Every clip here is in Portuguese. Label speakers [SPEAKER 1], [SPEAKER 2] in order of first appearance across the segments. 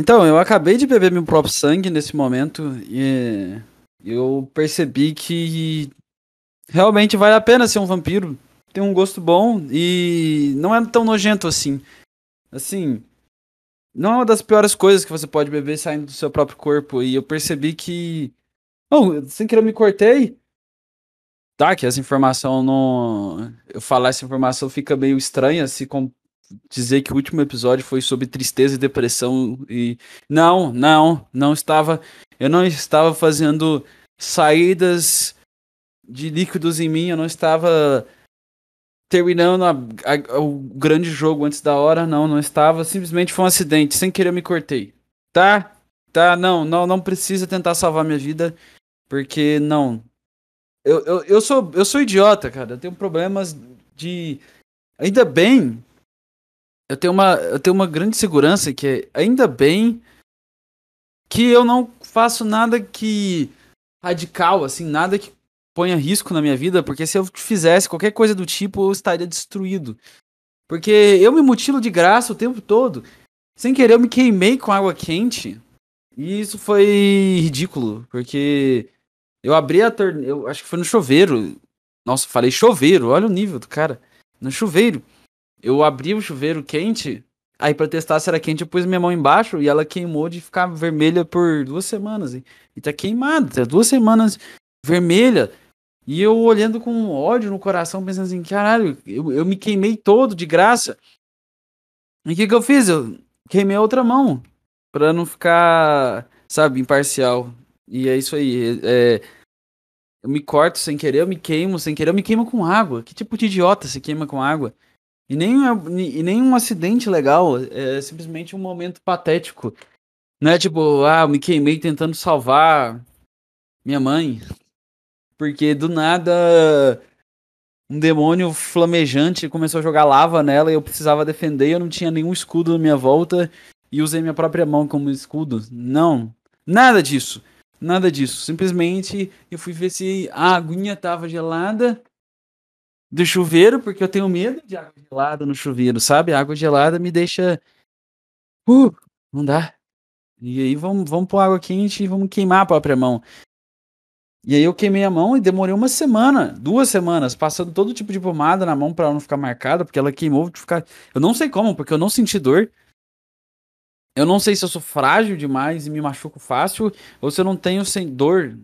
[SPEAKER 1] Então, eu acabei de beber meu próprio sangue nesse momento e eu percebi que realmente vale a pena ser um vampiro. Tem um gosto bom e não é tão nojento assim. Assim, não é uma das piores coisas que você pode beber saindo do seu próprio corpo. E eu percebi que. Oh, sem querer eu me cortei. Tá, que essa informação não. Eu falar essa informação fica meio estranha se com... dizer que o último episódio foi sobre tristeza e depressão. E. Não, não, não estava. Eu não estava fazendo saídas de líquidos em mim, eu não estava terminando a, a, o grande jogo antes da hora, não, não estava. Simplesmente foi um acidente, sem querer eu me cortei. Tá? Tá, não, não, não precisa tentar salvar minha vida, porque não. Eu, eu, eu, sou, eu sou idiota, cara. Eu tenho problemas de. Ainda bem. Eu tenho uma, eu tenho uma grande segurança que é, ainda bem que eu não faço nada que radical, assim, nada que ponha risco na minha vida, porque se eu fizesse qualquer coisa do tipo, eu estaria destruído. Porque eu me mutilo de graça o tempo todo. Sem querer, eu me queimei com água quente. E isso foi ridículo, porque eu abri a torneira, acho que foi no chuveiro. Nossa, falei chuveiro, olha o nível do cara. No chuveiro. Eu abri o chuveiro quente, aí para testar se era quente, eu pus minha mão embaixo e ela queimou de ficar vermelha por duas semanas. E, tá queimado, tá duas semanas vermelha. E eu olhando com ódio no coração, pensando assim, caralho, eu, eu me queimei todo de graça. E o que, que eu fiz? Eu queimei a outra mão. Pra não ficar, sabe, imparcial. E é isso aí. É, eu me corto sem querer, eu me queimo sem querer, eu me queimo com água. Que tipo de idiota se queima com água? E nem, e nem um acidente legal, é simplesmente um momento patético. Não é tipo, ah, me queimei tentando salvar minha mãe. Porque do nada um demônio flamejante começou a jogar lava nela e eu precisava defender, eu não tinha nenhum escudo na minha volta e usei minha própria mão como escudo. Não, nada disso. Nada disso. Simplesmente eu fui ver se a aguinha tava gelada do chuveiro, porque eu tenho medo de água gelada no chuveiro, sabe? A água gelada me deixa. Uh, não dá. E aí vamos, vamos pôr água quente e vamos queimar a própria mão. E aí eu queimei a mão e demorei uma semana, duas semanas, passando todo tipo de pomada na mão para ela não ficar marcada, porque ela queimou de ficar. Eu não sei como, porque eu não senti dor. Eu não sei se eu sou frágil demais e me machuco fácil, ou se eu não tenho sem dor.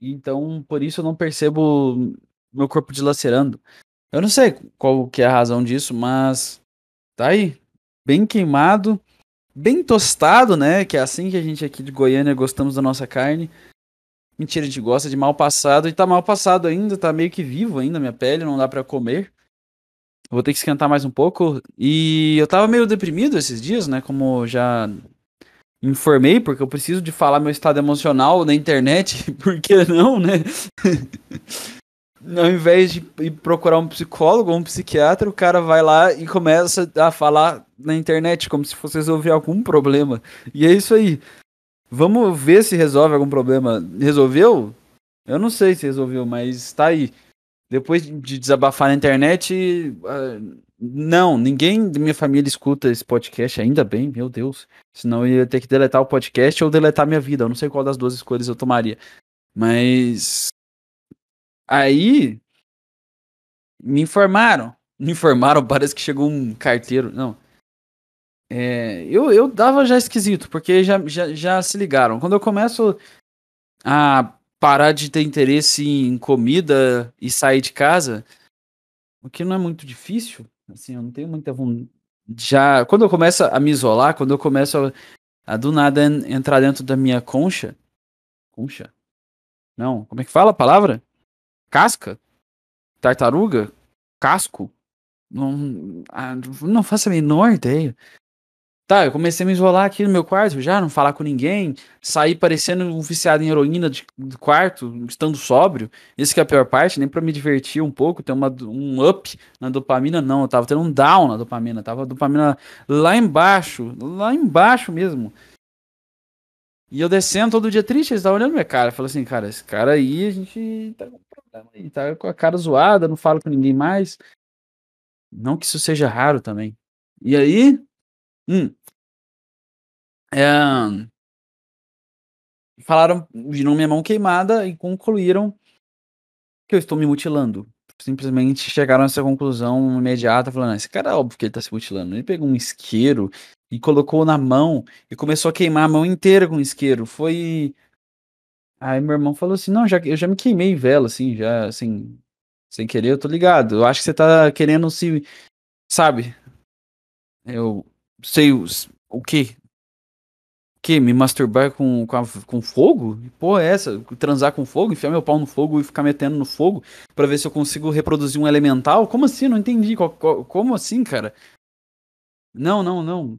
[SPEAKER 1] Então, por isso eu não percebo meu corpo dilacerando. Eu não sei qual que é a razão disso, mas tá aí, bem queimado, bem tostado, né? Que é assim que a gente aqui de Goiânia gostamos da nossa carne. Mentira, a gente gosta de mal passado e tá mal passado ainda, tá meio que vivo ainda minha pele, não dá para comer. Vou ter que esquentar mais um pouco. E eu tava meio deprimido esses dias, né? Como já informei, porque eu preciso de falar meu estado emocional na internet, por que não, né? Ao invés de ir procurar um psicólogo ou um psiquiatra, o cara vai lá e começa a falar na internet como se fosse resolver algum problema. E é isso aí. Vamos ver se resolve algum problema. Resolveu? Eu não sei se resolveu, mas tá aí. Depois de desabafar na internet, uh, não, ninguém da minha família escuta esse podcast, ainda bem, meu Deus. Senão eu ia ter que deletar o podcast ou deletar minha vida. Eu não sei qual das duas escolhas eu tomaria. Mas. Aí. Me informaram. Me informaram, parece que chegou um carteiro. Não. É, eu, eu dava já esquisito, porque já, já, já se ligaram. Quando eu começo a parar de ter interesse em comida e sair de casa, o que não é muito difícil, assim, eu não tenho muita vontade. Já, quando eu começo a me isolar, quando eu começo a, a do nada entrar dentro da minha concha, concha? Não, como é que fala a palavra? Casca? Tartaruga? Casco? Não, ah, não faço a menor ideia. Tá, eu comecei a me isolar aqui no meu quarto já, não falar com ninguém, sair parecendo um viciado em heroína de, do quarto, estando sóbrio. Isso que é a pior parte, nem para me divertir um pouco, ter uma, um up na dopamina, não. Eu tava tendo um down na dopamina, tava a dopamina lá embaixo, lá embaixo mesmo. E eu descendo todo dia triste, eles estavam olhando minha cara. Falei assim, cara, esse cara aí, a gente tá com problema aí, tá com a cara zoada, não falo com ninguém mais. Não que isso seja raro também. E aí, hum, É, falaram, viram minha mão queimada e concluíram que eu estou me mutilando. Simplesmente chegaram a essa conclusão imediata, falando: ah, esse cara é óbvio que ele está se mutilando. Ele pegou um isqueiro e colocou na mão e começou a queimar a mão inteira com isqueiro. Foi. Aí meu irmão falou assim: não, já, eu já me queimei vela, assim, já, assim, sem querer, eu tô ligado. Eu acho que você tá querendo se. Sabe? Eu sei o, o quê? que? Me masturbar com, com, a, com fogo? Pô, é essa? Transar com fogo? Enfiar meu pau no fogo e ficar metendo no fogo para ver se eu consigo reproduzir um elemental? Como assim? Não entendi. como assim, cara? Não, não, não.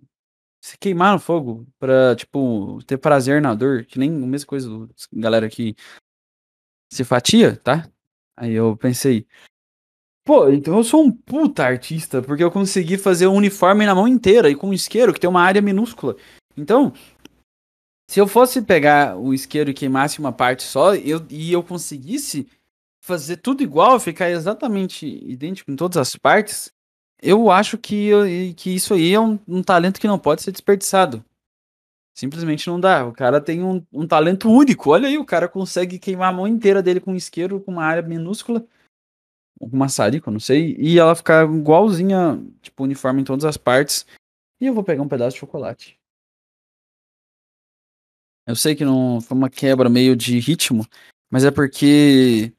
[SPEAKER 1] Se queimar no fogo pra, tipo, ter prazer na dor, que nem a mesma coisa do galera que se fatia, tá? Aí eu pensei, pô, então eu sou um puta artista, porque eu consegui fazer um uniforme na mão inteira e com um isqueiro que tem uma área minúscula. Então, se eu fosse pegar o isqueiro e queimasse uma parte só, eu, e eu conseguisse fazer tudo igual, ficar exatamente idêntico em todas as partes, eu acho que, que isso aí é um, um talento que não pode ser desperdiçado. Simplesmente não dá. O cara tem um, um, talento único. Olha aí, o cara consegue queimar a mão inteira dele com um isqueiro, com uma área minúscula, com maçarico, não sei, e ela ficar igualzinha, tipo, uniforme em todas as partes. E eu vou pegar um pedaço de chocolate. Eu sei que não foi uma quebra meio de ritmo, mas é porque.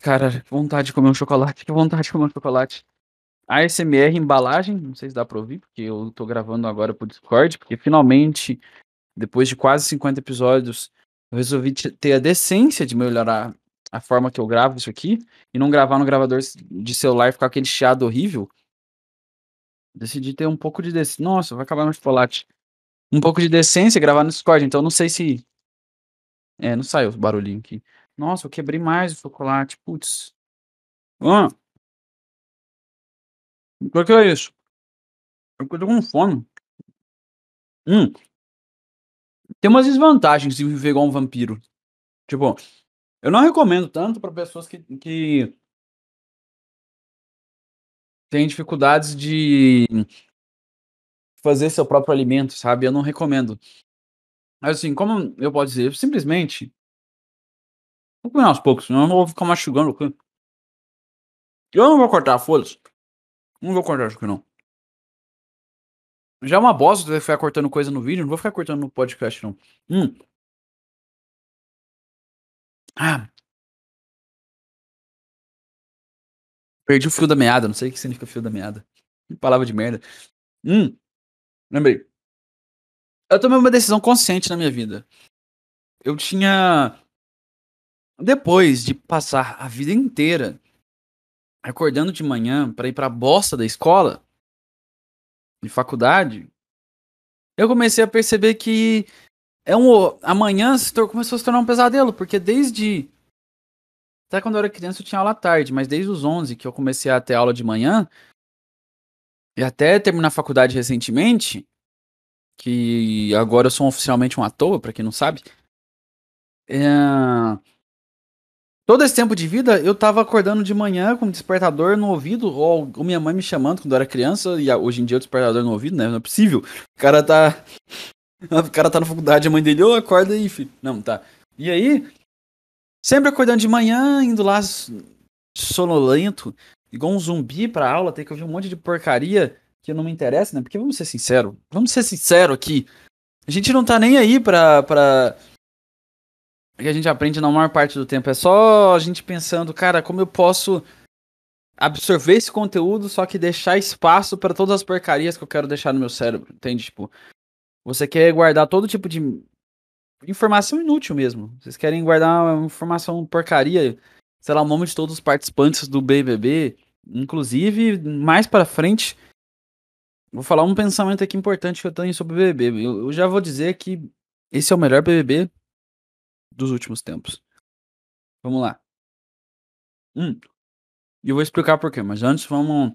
[SPEAKER 1] Cara, vontade de comer um chocolate, que vontade de comer um chocolate. ASMR embalagem, não sei se dá pra ouvir, porque eu tô gravando agora pro Discord, porque finalmente, depois de quase 50 episódios, eu resolvi ter a decência de melhorar a forma que eu gravo isso aqui e não gravar no gravador de celular e ficar aquele chiado horrível. Decidi ter um pouco de decência. Nossa, vai acabar meu chocolate um pouco de decência gravar no Discord, então não sei se. É, não saiu o barulhinho aqui. Nossa, eu quebrei mais o chocolate, putz. Ah. Por que é isso? Eu tô com fome. Hum. Tem umas desvantagens de viver igual um vampiro. Tipo, eu não recomendo tanto para pessoas que, que têm dificuldades de fazer seu próprio alimento, sabe? Eu não recomendo. Mas assim, como eu posso dizer, simplesmente. Vou comer aos poucos, senão eu não vou ficar mastigando. Eu não vou cortar folhas. Não vou cortar isso aqui, não. Já é uma bosta você ficar cortando coisa no vídeo, não vou ficar cortando no podcast, não. Hum. Ah. Perdi o fio da meada, não sei o que significa fio da meada. Que palavra de merda. Hum. Lembrei. Eu tomei uma decisão consciente na minha vida. Eu tinha. Depois de passar a vida inteira acordando de manhã para ir pra bosta da escola, de faculdade, eu comecei a perceber que é um amanhã começou a se tornar um pesadelo, porque desde até quando eu era criança eu tinha aula à tarde, mas desde os 11 que eu comecei a ter aula de manhã, e até terminar a faculdade recentemente, que agora eu sou oficialmente um ator, para quem não sabe. É... Todo esse tempo de vida, eu tava acordando de manhã com um despertador no ouvido, ou, ou minha mãe me chamando quando eu era criança, e hoje em dia o despertador no ouvido, né? Não é possível. O cara tá. O cara tá na faculdade, a mãe dele, ô, oh, acorda aí, filho. Não, tá. E aí, sempre acordando de manhã, indo lá sonolento, igual um zumbi pra aula, tem que ouvir um monte de porcaria que não me interessa, né? Porque vamos ser sinceros, vamos ser sinceros aqui. A gente não tá nem aí pra, pra. Que a gente aprende na maior parte do tempo. É só a gente pensando, cara, como eu posso absorver esse conteúdo, só que deixar espaço para todas as porcarias que eu quero deixar no meu cérebro, entende? Tipo, você quer guardar todo tipo de informação inútil mesmo. Vocês querem guardar uma informação porcaria, sei lá, o nome de todos os participantes do BBB, inclusive mais para frente Vou falar um pensamento aqui importante que eu tenho sobre o BBB. Eu, eu já vou dizer que esse é o melhor BBB dos últimos tempos. Vamos lá. Hum. E eu vou explicar por quê, mas antes vamos,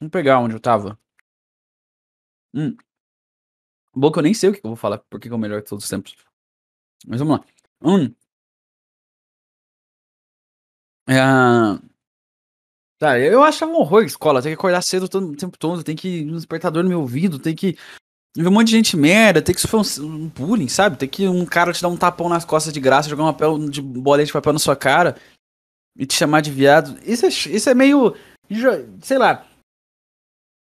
[SPEAKER 1] vamos pegar onde eu tava. Hum. Bom que eu nem sei o que eu vou falar, porque é o melhor de todos os tempos. Mas vamos lá. Hum. É, Tá, eu acho um horror escola, tem que acordar cedo todo, o tempo todo, tem que ir no despertador no meu ouvido, tem que Ver um monte de gente merda, ter que sofrer um, um bullying, sabe? Ter que um cara te dar um tapão nas costas de graça, jogar um papel de bolinha de papel na sua cara e te chamar de viado. Isso é, isso é meio. Sei lá.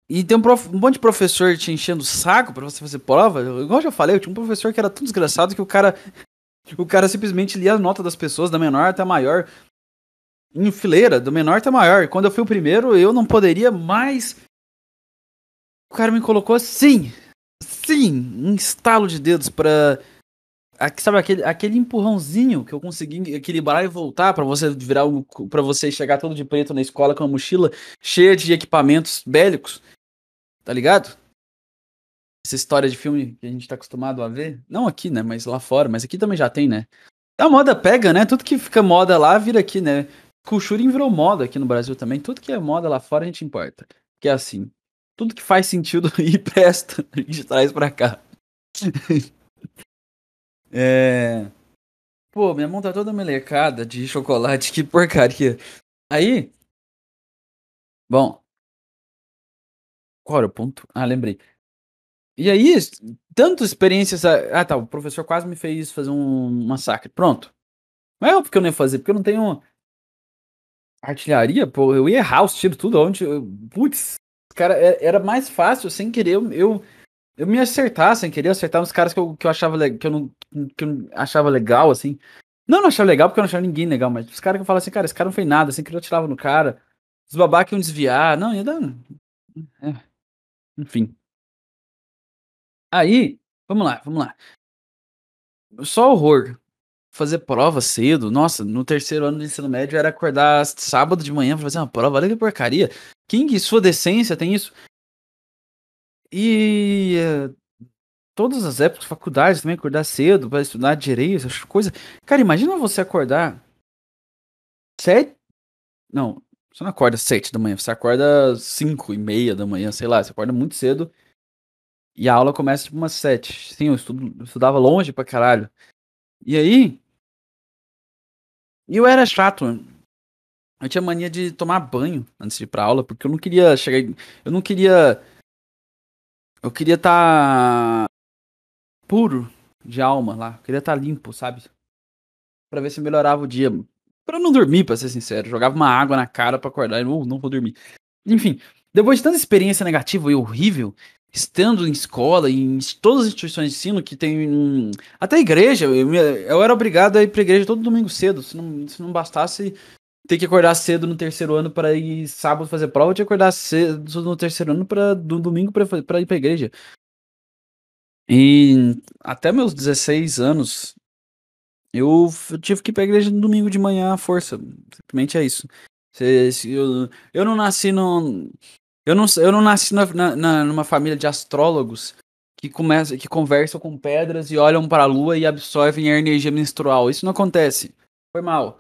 [SPEAKER 1] E tem um, prof, um monte de professor te enchendo o saco pra você fazer prova. Igual eu já falei, eu tinha um professor que era tão desgraçado que o cara. O cara simplesmente lia a nota das pessoas, da menor até a maior, em fileira, do menor até maior. Quando eu fui o primeiro, eu não poderia mais. O cara me colocou assim, sim, um estalo de dedos pra. Sabe aquele, aquele empurrãozinho que eu consegui equilibrar e voltar para você virar para você chegar todo de preto na escola com uma mochila cheia de equipamentos bélicos. Tá ligado? Essa história de filme que a gente tá acostumado a ver. Não aqui, né? Mas lá fora. Mas aqui também já tem, né? A moda pega, né? Tudo que fica moda lá vira aqui, né? Culturing virou moda aqui no Brasil também. Tudo que é moda lá fora a gente importa. Que é assim tudo que faz sentido e presta, a gente traz pra cá. é... Pô, minha mão tá toda melecada de chocolate, que porcaria. Aí. Bom. Qual era o ponto? Ah, lembrei. E aí, tanto experiências. Ah, tá. O professor quase me fez fazer um massacre. Pronto. Não é óbvio que eu não ia fazer, porque eu não tenho artilharia, pô. Eu ia errar os tiros, tudo. Onde. Putz, Cara, é, era mais fácil, sem querer, eu, eu, eu me acertar, sem querer, acertar uns caras que eu, que eu achava que eu não que eu achava legal, assim. Não, não achava legal porque eu não achava ninguém legal, mas os caras que eu falava assim, cara, esse cara não fez nada, assim, que eu tirava no cara. Os babacas iam desviar, não, ia dar. É. Enfim. Aí, vamos lá, vamos lá. Só horror. Fazer prova cedo. Nossa, no terceiro ano do ensino médio era acordar sábado de manhã pra fazer uma prova. Olha que porcaria. King, sua decência, tem isso. E uh, todas as épocas, faculdades também, acordar cedo para estudar direito, essas coisas. Cara, imagina você acordar sete. Não, você não acorda sete da manhã, você acorda cinco e meia da manhã, sei lá, você acorda muito cedo. E a aula começa tipo umas sete. Sim, eu, estudo, eu estudava longe pra caralho. E aí. Eu era chato, eu tinha mania de tomar banho antes de ir pra aula, porque eu não queria chegar. Eu não queria. Eu queria estar. Tá puro de alma lá. Eu queria estar tá limpo, sabe? Pra ver se melhorava o dia. Pra não dormir, pra ser sincero. jogava uma água na cara pra acordar e não, não vou dormir. Enfim, depois de tanta experiência negativa e horrível, estando em escola, em todas as instituições de ensino que tem. Até igreja, eu, eu era obrigado a ir pra igreja todo domingo cedo. Se não, se não bastasse, ter que acordar cedo no terceiro ano para ir sábado fazer prova, eu tinha que acordar cedo no terceiro ano para do domingo para ir pra igreja. E até meus 16 anos, eu tive que ir pra igreja no domingo de manhã à força. Simplesmente é isso. Eu, eu não nasci no. Eu não, eu não nasci na, na, numa família de astrólogos que, começa, que conversam com pedras e olham para a lua e absorvem a energia menstrual. Isso não acontece. Foi mal.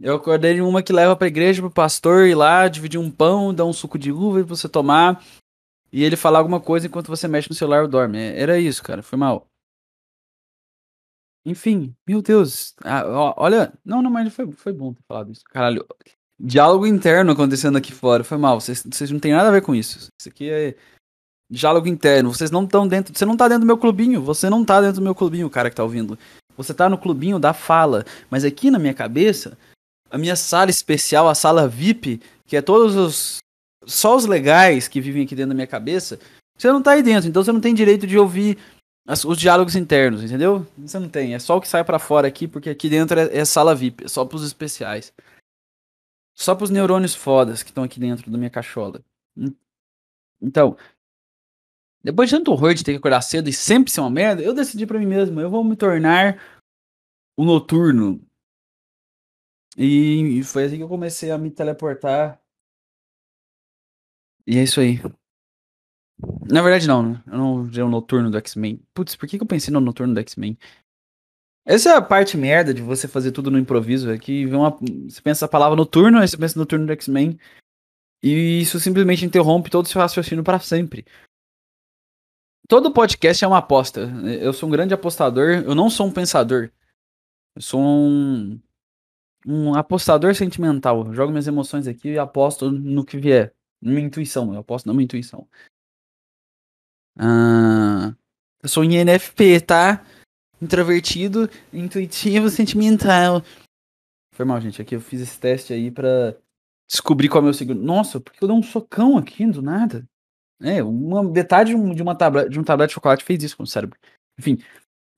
[SPEAKER 1] Eu acordei uma que leva pra igreja pro pastor ir lá, dividir um pão, dar um suco de uva pra você tomar. E ele falar alguma coisa enquanto você mexe no celular ou dorme. É, era isso, cara. Foi mal. Enfim, meu Deus. Ah, olha. Não, não, mas foi, foi bom ter falado isso. Caralho. Diálogo interno acontecendo aqui fora. Foi mal. Vocês, vocês não tem nada a ver com isso. Isso aqui é diálogo interno. Vocês não estão dentro. Você não tá dentro do meu clubinho. Você não tá dentro do meu clubinho, o cara que tá ouvindo. Você tá no clubinho da fala. Mas aqui na minha cabeça, a minha sala especial, a sala VIP, que é todos os. Só os legais que vivem aqui dentro da minha cabeça, você não tá aí dentro, então você não tem direito de ouvir as, os diálogos internos, entendeu? Você não tem, é só o que sai para fora aqui, porque aqui dentro é, é sala VIP, é só pros especiais. Só pros neurônios fodas que estão aqui dentro da minha cachola. Então, depois de tanto horror de ter que acordar cedo e sempre ser uma merda, eu decidi para mim mesmo, eu vou me tornar o noturno. E, e foi assim que eu comecei a me teleportar. E é isso aí. Na verdade, não, né? Eu não vi o noturno do X-Men. Putz, por que, que eu pensei no noturno do X-Men? Essa é a parte merda de você fazer tudo no improviso. É que uma, você pensa a palavra noturno, aí você pensa no noturno do X-Men. E isso simplesmente interrompe todo o seu raciocínio para sempre. Todo podcast é uma aposta. Eu sou um grande apostador. Eu não sou um pensador. Eu sou um um apostador sentimental. Eu jogo minhas emoções aqui e aposto no que vier. Minha intuição, eu aposto na minha intuição. Ah, eu sou em NFP, tá? Introvertido, intuitivo, sentimental. Foi mal, gente. Aqui eu fiz esse teste aí pra descobrir qual é o meu signo. Nossa, porque eu dei um socão aqui do nada. É, uma metade de, de uma tablet, de um tablete de chocolate fez isso com o cérebro. Enfim,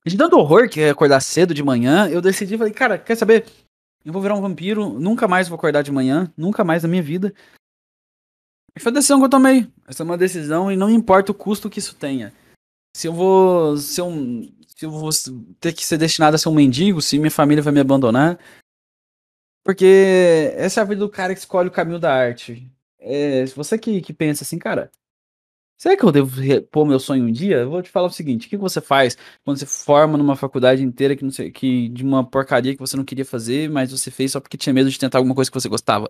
[SPEAKER 1] de tanto horror que é acordar cedo de manhã, eu decidi, falei, cara, quer saber? Eu vou virar um vampiro, nunca mais vou acordar de manhã, nunca mais na minha vida. E foi a decisão que eu tomei. Essa é uma decisão e não importa o custo que isso tenha. Se eu vou ser um, se eu vou ter que ser destinado a ser um mendigo, se minha família vai me abandonar. Porque essa é a vida do cara que escolhe o caminho da arte. É, você que, que pensa assim, cara, será que eu devo pôr meu sonho um dia? Eu vou te falar o seguinte: o que você faz quando você forma numa faculdade inteira que não sei, que, de uma porcaria que você não queria fazer, mas você fez só porque tinha medo de tentar alguma coisa que você gostava?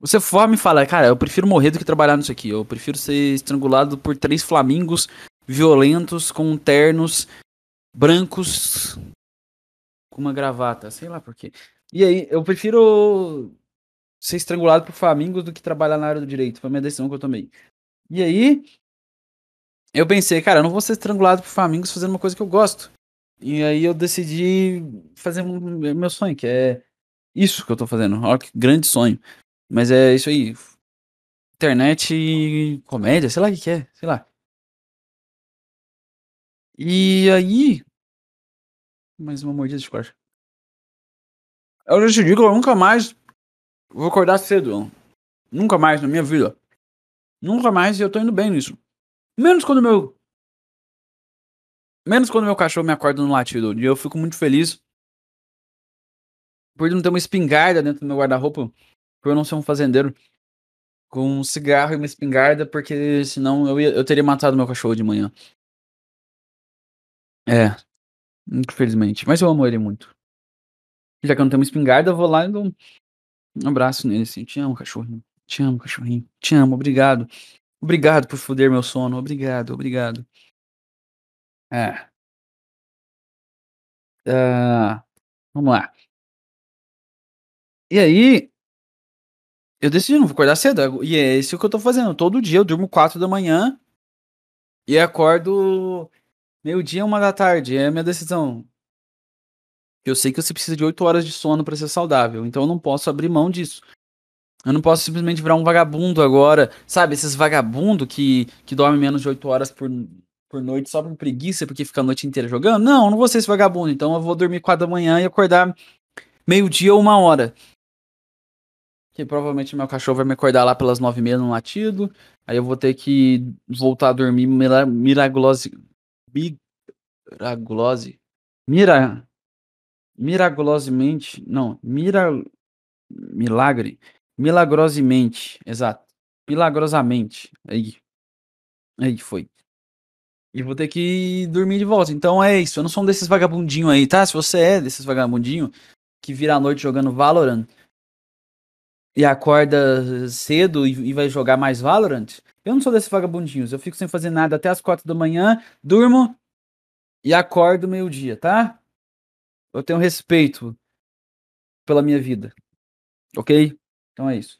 [SPEAKER 1] Você forma e fala, cara, eu prefiro morrer do que trabalhar nisso aqui. Eu prefiro ser estrangulado por três flamingos violentos com ternos brancos com uma gravata, sei lá por quê. E aí, eu prefiro ser estrangulado por flamingos do que trabalhar na área do direito. Foi a minha decisão que eu tomei. E aí, eu pensei, cara, eu não vou ser estrangulado por flamingos fazendo uma coisa que eu gosto. E aí eu decidi fazer meu sonho, que é isso que eu tô fazendo. Olha que grande sonho. Mas é isso aí. Internet e comédia, sei lá o que, que é, sei lá. E aí. Mais uma mordida de corte. Eu já te digo, eu nunca mais vou acordar cedo. Nunca mais na minha vida. Nunca mais e eu tô indo bem nisso. Menos quando meu. Menos quando meu cachorro me acorda no latido. E eu fico muito feliz. Por não ter uma espingarda dentro do meu guarda-roupa. Por eu não ser um fazendeiro. Com um cigarro e uma espingarda. Porque senão eu, ia, eu teria matado meu cachorro de manhã. É. Infelizmente. Mas eu amo ele muito. Já que eu não tenho uma espingarda, eu vou lá e dou um abraço nele, assim. Te amo, cachorrinho. Te amo, cachorrinho. Te amo, obrigado. Obrigado por foder meu sono. Obrigado, obrigado. É. Uh, vamos lá. E aí, eu decidi, não vou acordar cedo. E é isso que eu tô fazendo. Todo dia eu durmo 4 da manhã e acordo Meio-dia, uma da tarde, é a minha decisão. Eu sei que você precisa de 8 horas de sono para ser saudável, então eu não posso abrir mão disso. Eu não posso simplesmente virar um vagabundo agora, sabe? Esses vagabundo que, que dormem menos de 8 horas por, por noite só por preguiça, porque fica a noite inteira jogando. Não, eu não vou ser esse vagabundo, então eu vou dormir 4 da manhã e acordar meio-dia ou uma hora. Que provavelmente meu cachorro vai me acordar lá pelas 9 e meia no latido. Aí eu vou ter que voltar a dormir miraculose. Mira. Miraculosamente. Não. Mira. Milagre. Milagrosamente. Exato. Milagrosamente. Aí. Aí foi. E vou ter que dormir de volta. Então é isso. Eu não sou um desses vagabundinhos aí, tá? Se você é desses vagabundinhos que vira a noite jogando Valorant e acorda cedo e, e vai jogar mais Valorant, eu não sou desses vagabundinhos. Eu fico sem fazer nada até as quatro da manhã, durmo e acordo meio-dia, tá? Eu tenho respeito pela minha vida. Ok? Então é isso.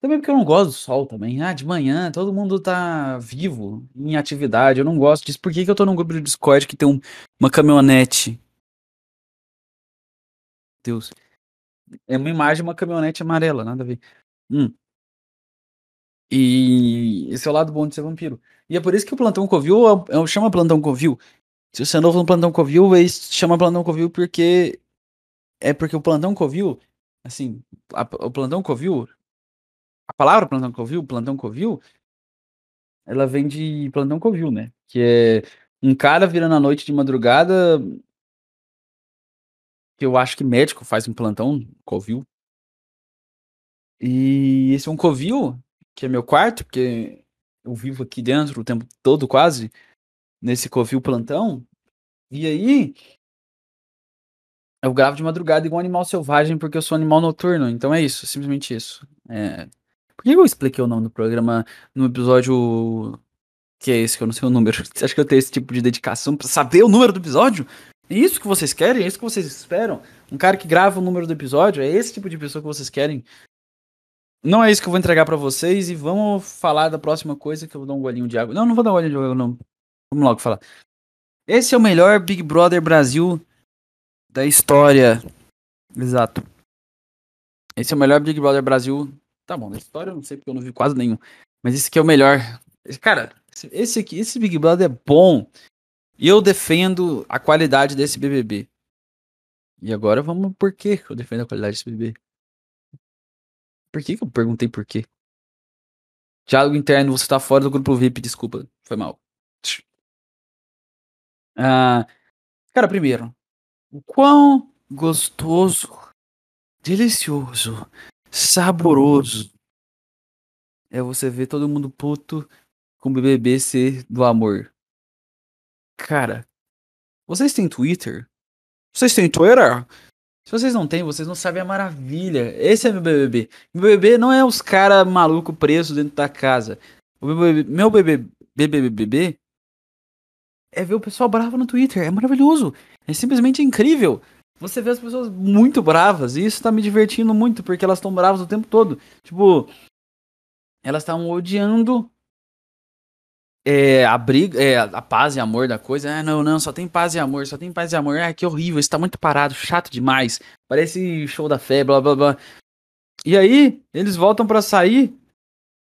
[SPEAKER 1] Também porque eu não gosto do sol também. Ah, de manhã todo mundo tá vivo, em atividade. Eu não gosto disso. Por que, que eu tô num grupo de Discord que tem um, uma caminhonete? Deus. É uma imagem de uma caminhonete amarela, nada a ver. Hum. E esse é o lado bom de ser vampiro. E é por isso que o Plantão Covil é, é, chama Plantão Covil. Se você é novo no Plantão Covil, ele chama Plantão Covil porque. É porque o Plantão Covil, assim, a, o Plantão Covil, a palavra Plantão Covil, Plantão Covil, ela vem de Plantão Covil, né? Que é um cara virando a noite de madrugada. Que eu acho que médico faz um plantão Covil. E esse é um Covil que é meu quarto, porque eu vivo aqui dentro o tempo todo quase, nesse covil plantão. E aí, eu gravo de madrugada igual um animal selvagem porque eu sou animal noturno. Então é isso, simplesmente isso. É... Por que eu expliquei o nome do programa no episódio que é esse que eu não sei o número? Você acha que eu tenho esse tipo de dedicação para saber o número do episódio? Isso que vocês querem? É isso que vocês esperam? Um cara que grava o número do episódio? É esse tipo de pessoa que vocês querem não é isso que eu vou entregar para vocês e vamos falar da próxima coisa que eu vou dar um golinho de água. Não, não vou dar um golinho de água, não. Vamos logo falar. Esse é o melhor Big Brother Brasil da história. Exato. Esse é o melhor Big Brother Brasil. Tá bom, da história eu não sei porque eu não vi quase nenhum. Mas esse aqui é o melhor. Cara, esse aqui, esse Big Brother é bom. E eu defendo a qualidade desse BBB. E agora vamos por que eu defendo a qualidade desse BBB. Por que, que eu perguntei por quê? Diálogo interno, você tá fora do grupo VIP, desculpa. Foi mal. Ah, cara, primeiro, o quão gostoso, delicioso, saboroso é você ver todo mundo puto com o BBB ser do amor. Cara, vocês têm Twitter? Vocês têm Twitter? Se vocês não têm, vocês não sabem a maravilha. Esse é meu BBB. Meu BBB não é os caras maluco presos dentro da casa. O meu BBB, meu BBB, BBB é ver o pessoal bravo no Twitter. É maravilhoso. É simplesmente incrível. Você vê as pessoas muito bravas. E isso tá me divertindo muito, porque elas estão bravas o tempo todo. Tipo, elas estão odiando é, a briga, é, a paz e amor da coisa. Ah, não, não, só tem paz e amor, só tem paz e amor. Ah, que horrível, isso tá muito parado, chato demais. Parece show da fé, blá blá blá. E aí, eles voltam para sair.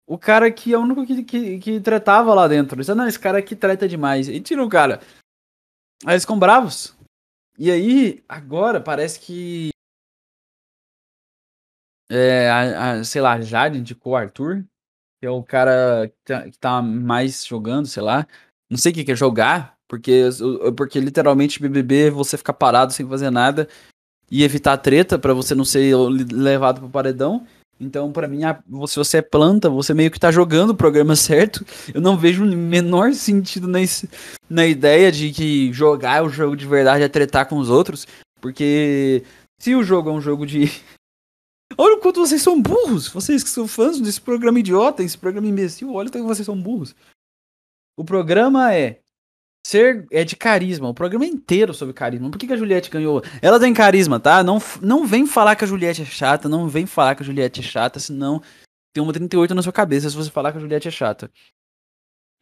[SPEAKER 1] O cara que é o único que, que, que tretava lá dentro. Eles, não, esse cara aqui treta demais. E tira o cara. Aí eles ficam bravos. E aí, agora, parece que. É, a, a, sei lá, Jade indicou o Arthur que é o cara que tá, que tá mais jogando, sei lá. Não sei o que, que é jogar, porque, porque literalmente BBB você ficar parado sem fazer nada e evitar treta para você não ser levado pro paredão. Então, para mim, se você é planta, você meio que tá jogando o programa certo. Eu não vejo o menor sentido nesse, na ideia de que jogar o jogo de verdade é tretar com os outros. Porque se o jogo é um jogo de, Olha o quanto vocês são burros! Vocês que são fãs desse programa idiota, esse programa imbecil, olha o quanto vocês são burros. O programa é ser é de carisma. O programa é inteiro sobre carisma. Por que, que a Juliette ganhou? Ela tem carisma, tá? Não, não vem falar que a Juliette é chata, não vem falar que a Juliette é chata, senão tem uma 38 na sua cabeça se você falar que a Juliette é chata.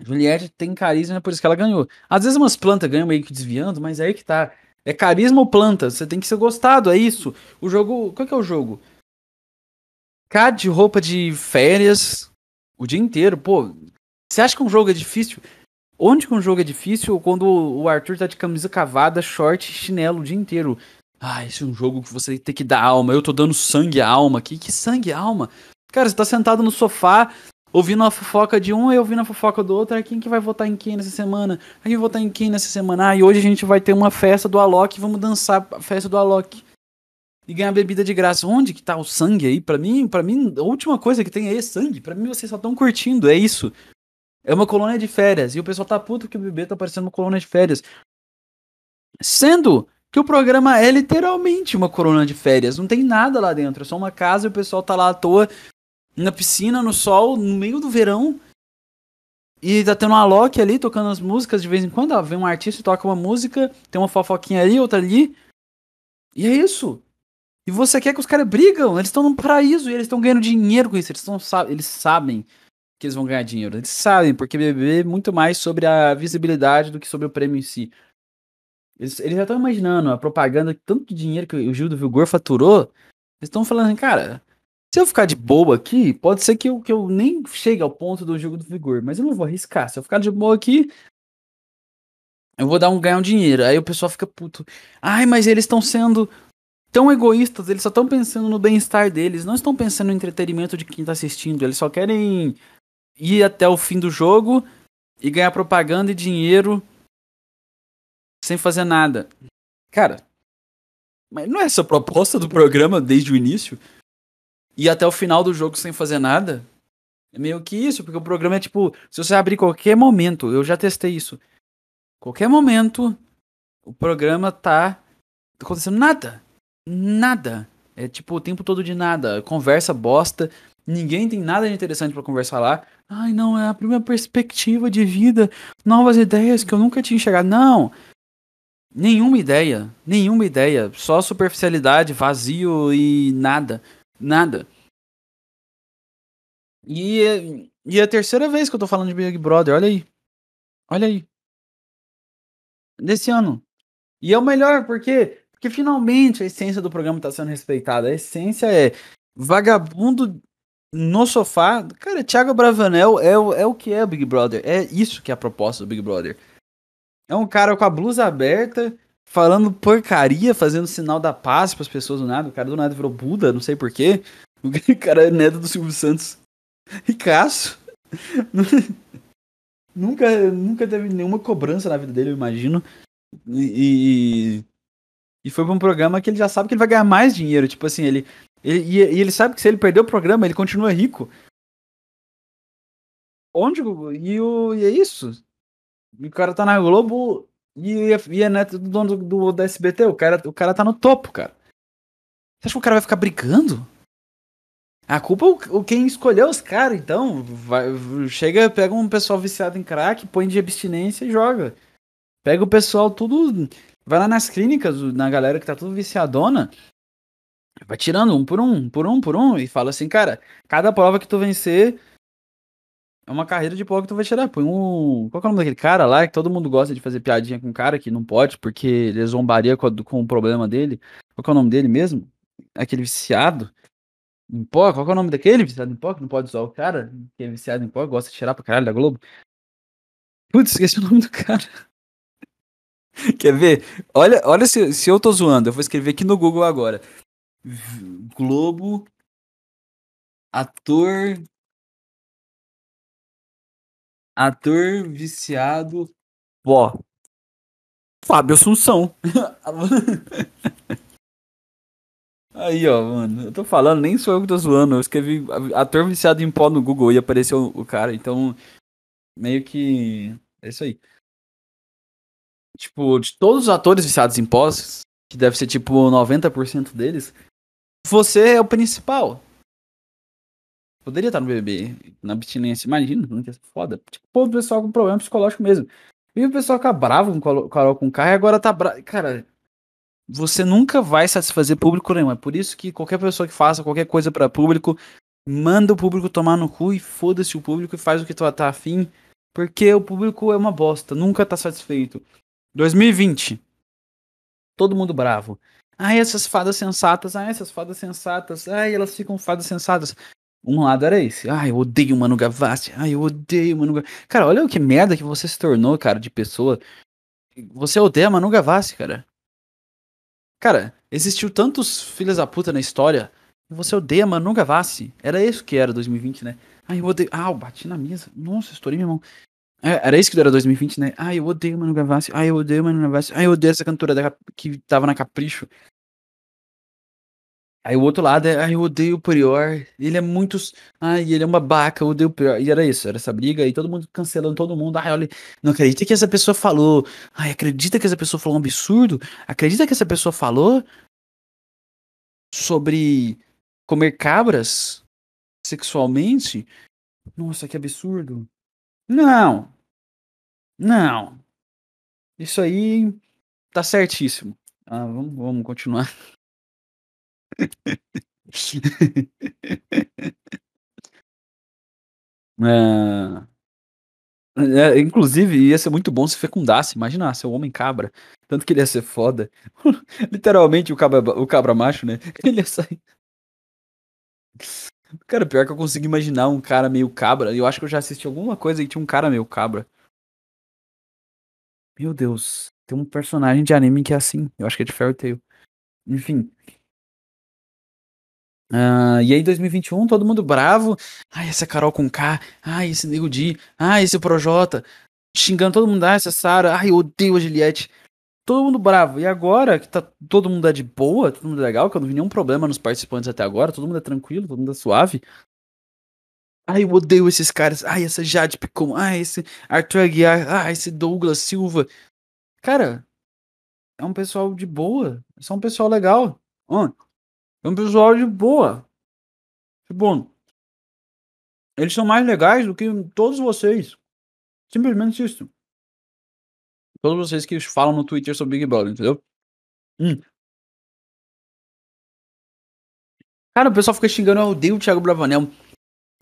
[SPEAKER 1] Juliette tem carisma, é por isso que ela ganhou. Às vezes umas plantas ganham meio que desviando, mas é aí que tá. É carisma ou planta? Você tem que ser gostado, é isso. O jogo. Qual que é o jogo? Ficar de roupa de férias o dia inteiro, pô. Você acha que um jogo é difícil? Onde que um jogo é difícil? Quando o Arthur tá de camisa cavada, short e chinelo o dia inteiro. Ah, esse é um jogo que você tem que dar alma. Eu tô dando sangue à alma aqui. Que sangue à alma? Cara, você tá sentado no sofá, ouvindo a fofoca de um e ouvindo a fofoca do outro. Ah, quem que vai votar em quem nessa semana? Ah, quem votar em quem nessa semana? Ah, e hoje a gente vai ter uma festa do Alok. Vamos dançar a festa do Alok e ganhar bebida de graça. Onde que tá o sangue aí? Para mim, para mim, a última coisa que tem é sangue. Para mim, vocês só estão curtindo, é isso. É uma colônia de férias. E o pessoal tá puto que o bebê tá parecendo uma colônia de férias. Sendo que o programa é literalmente uma colônia de férias. Não tem nada lá dentro. É só uma casa e o pessoal tá lá à toa, na piscina, no sol, no meio do verão. E tá tendo uma Loki ali tocando as músicas de vez em quando. Ó, vem um artista e toca uma música, tem uma fofoquinha ali, outra ali. E é isso. E você quer que os caras brigam? Eles estão num paraíso e eles estão ganhando dinheiro com isso. Eles, tão, eles sabem que eles vão ganhar dinheiro. Eles sabem, porque BBB é muito mais sobre a visibilidade do que sobre o prêmio em si. Eles, eles já estão imaginando a propaganda, tanto dinheiro que o Gil do Vigor faturou. Eles estão falando assim, cara, se eu ficar de boa aqui, pode ser que eu, que eu nem chegue ao ponto do Gil do Vigor, mas eu não vou arriscar. Se eu ficar de boa aqui, eu vou dar um ganhar um dinheiro. Aí o pessoal fica puto. Ai, mas eles estão sendo tão egoístas, eles só estão pensando no bem-estar deles, não estão pensando no entretenimento de quem está assistindo, eles só querem ir até o fim do jogo e ganhar propaganda e dinheiro sem fazer nada. Cara, mas não é essa a proposta do programa desde o início? E até o final do jogo sem fazer nada? É meio que isso, porque o programa é tipo, se você abrir qualquer momento, eu já testei isso. Qualquer momento, o programa tá acontecendo nada. Nada. É tipo o tempo todo de nada. Conversa bosta. Ninguém tem nada de interessante para conversar lá. Ai, não, é a primeira perspectiva de vida. Novas ideias que eu nunca tinha enxergado. Não. Nenhuma ideia. Nenhuma ideia. Só superficialidade, vazio e nada. Nada. E, e é a terceira vez que eu tô falando de Big Brother, olha aí. Olha aí. Desse ano. E é o melhor, por Porque finalmente a essência do programa tá sendo respeitada. A essência é vagabundo no sofá. Cara, Thiago Bravanel é, o, é o que é o Big Brother. É isso que é a proposta do Big Brother. É um cara com a blusa aberta, falando porcaria, fazendo sinal da paz para as pessoas do nada. O cara do nada virou Buda, não sei porquê. O cara é neto do Silvio Santos. Ricaço. nunca, nunca teve nenhuma cobrança na vida dele, eu imagino. E, e foi pra um programa que ele já sabe que ele vai ganhar mais dinheiro. Tipo assim, ele. ele e, e ele sabe que se ele perder o programa, ele continua rico. Onde. E, o, e é isso. E o cara tá na Globo e, e é neto do dono do, do, do SBT. O cara, o cara tá no topo, cara. Você acha que o cara vai ficar brigando? A culpa é o, quem escolheu os caras, então. Vai, chega, pega um pessoal viciado em crack, põe de abstinência e joga. Pega o pessoal tudo. Vai lá nas clínicas, na galera que tá tudo viciadona. Vai tirando um por um, por um, por um, e fala assim, cara, cada prova que tu vencer é uma carreira de prova que tu vai tirar. Põe um. Qual é o nome daquele cara lá que todo mundo gosta de fazer piadinha com o cara que não pode porque ele zombaria com, com o problema dele? Qual é o nome dele mesmo? Aquele viciado. Em pó? Qual é o nome daquele viciado em pó que não pode usar o cara? Que é viciado em pó, gosta de tirar pra caralho da Globo. Putz, esqueci o nome do cara. Quer ver? Olha, olha se, se eu tô zoando. Eu vou escrever aqui no Google agora. Globo. Ator. Ator viciado. Pó. Fábio Assunção. Aí, ó, mano, eu tô falando, nem sou eu que tô zoando. Eu escrevi ator viciado em pó no Google e apareceu o cara, então meio que é isso aí. Tipo, de todos os atores viciados em pós, que deve ser tipo 90% deles, você é o principal. Poderia estar no BBB, na abstinência, imagina, não ia ser foda. Tipo, o pessoal com problema psicológico mesmo. E o pessoal fica bravo com Carol com carro e agora tá bravo. Cara, você nunca vai satisfazer público nenhum. É por isso que qualquer pessoa que faça qualquer coisa para público, manda o público tomar no cu e foda-se o público e faz o que tu tá afim. Porque o público é uma bosta, nunca tá satisfeito. 2020. Todo mundo bravo. Ai, essas fadas sensatas, ai, essas fadas sensatas, ai, elas ficam fadas sensatas. Um lado era esse. Ai, eu odeio Manu Gavassi. Ai, eu odeio Manu Gavassi. Cara, olha o que merda que você se tornou, cara, de pessoa. Você odeia Manu Gavassi, cara. Cara, existiu tantos filhos da puta na história. Você odeia Manu Gavassi. Era isso que era 2020, né? Ai, eu odeio. Ah, eu bati na mesa. Nossa, estourei minha mão. É, era isso que era 2020, né? Ai, eu odeio Manu Gavassi. Ai, eu odeio Manu Gavassi. Ai, eu odeio essa cantora da... que tava na Capricho. Aí o outro lado é, ai, eu odeio o Prior. Ele é muito. Ai, ele é uma baca, eu odeio o Prior. E era isso, era essa briga, e todo mundo cancelando todo mundo. Ai, olha, não acredita que essa pessoa falou. Ai, acredita que essa pessoa falou um absurdo? Acredita que essa pessoa falou sobre comer cabras sexualmente? Nossa, que absurdo. Não. Não. Isso aí tá certíssimo. Ah, vamos, vamos continuar. É... É, inclusive, ia ser muito bom se fecundasse. Imagina, ser um homem cabra. Tanto que ele ia ser foda. Literalmente o cabra, o cabra macho, né? Ele ia sair. Cara, pior que eu consigo imaginar um cara meio cabra. Eu acho que eu já assisti alguma coisa que tinha um cara meio cabra. Meu Deus. Tem um personagem de anime que é assim. Eu acho que é de Fairy Tail. Enfim. Uh, e aí, 2021, todo mundo bravo. Ai, essa Carol com K. Ai, esse Nego Di. Ai, esse Projota. Xingando todo mundo. Ai, essa Sarah. Ai, eu odeio a Juliette. Todo mundo bravo. E agora que tá todo mundo é de boa, todo mundo é legal, que eu não vi nenhum problema nos participantes até agora, todo mundo é tranquilo, todo mundo é suave. Ai, eu odeio esses caras. Ai, essa Jade Picon. Ai, esse Arthur Aguiar. Ai, esse Douglas Silva. Cara, é um pessoal de boa. É só um pessoal legal. É um pessoal de boa. Tipo, eles são mais legais do que todos vocês. Simplesmente isso. Todos vocês que falam no Twitter sobre Big Brother, entendeu? Hum. Cara, o pessoal fica xingando, eu odeio o Thiago Bravanel.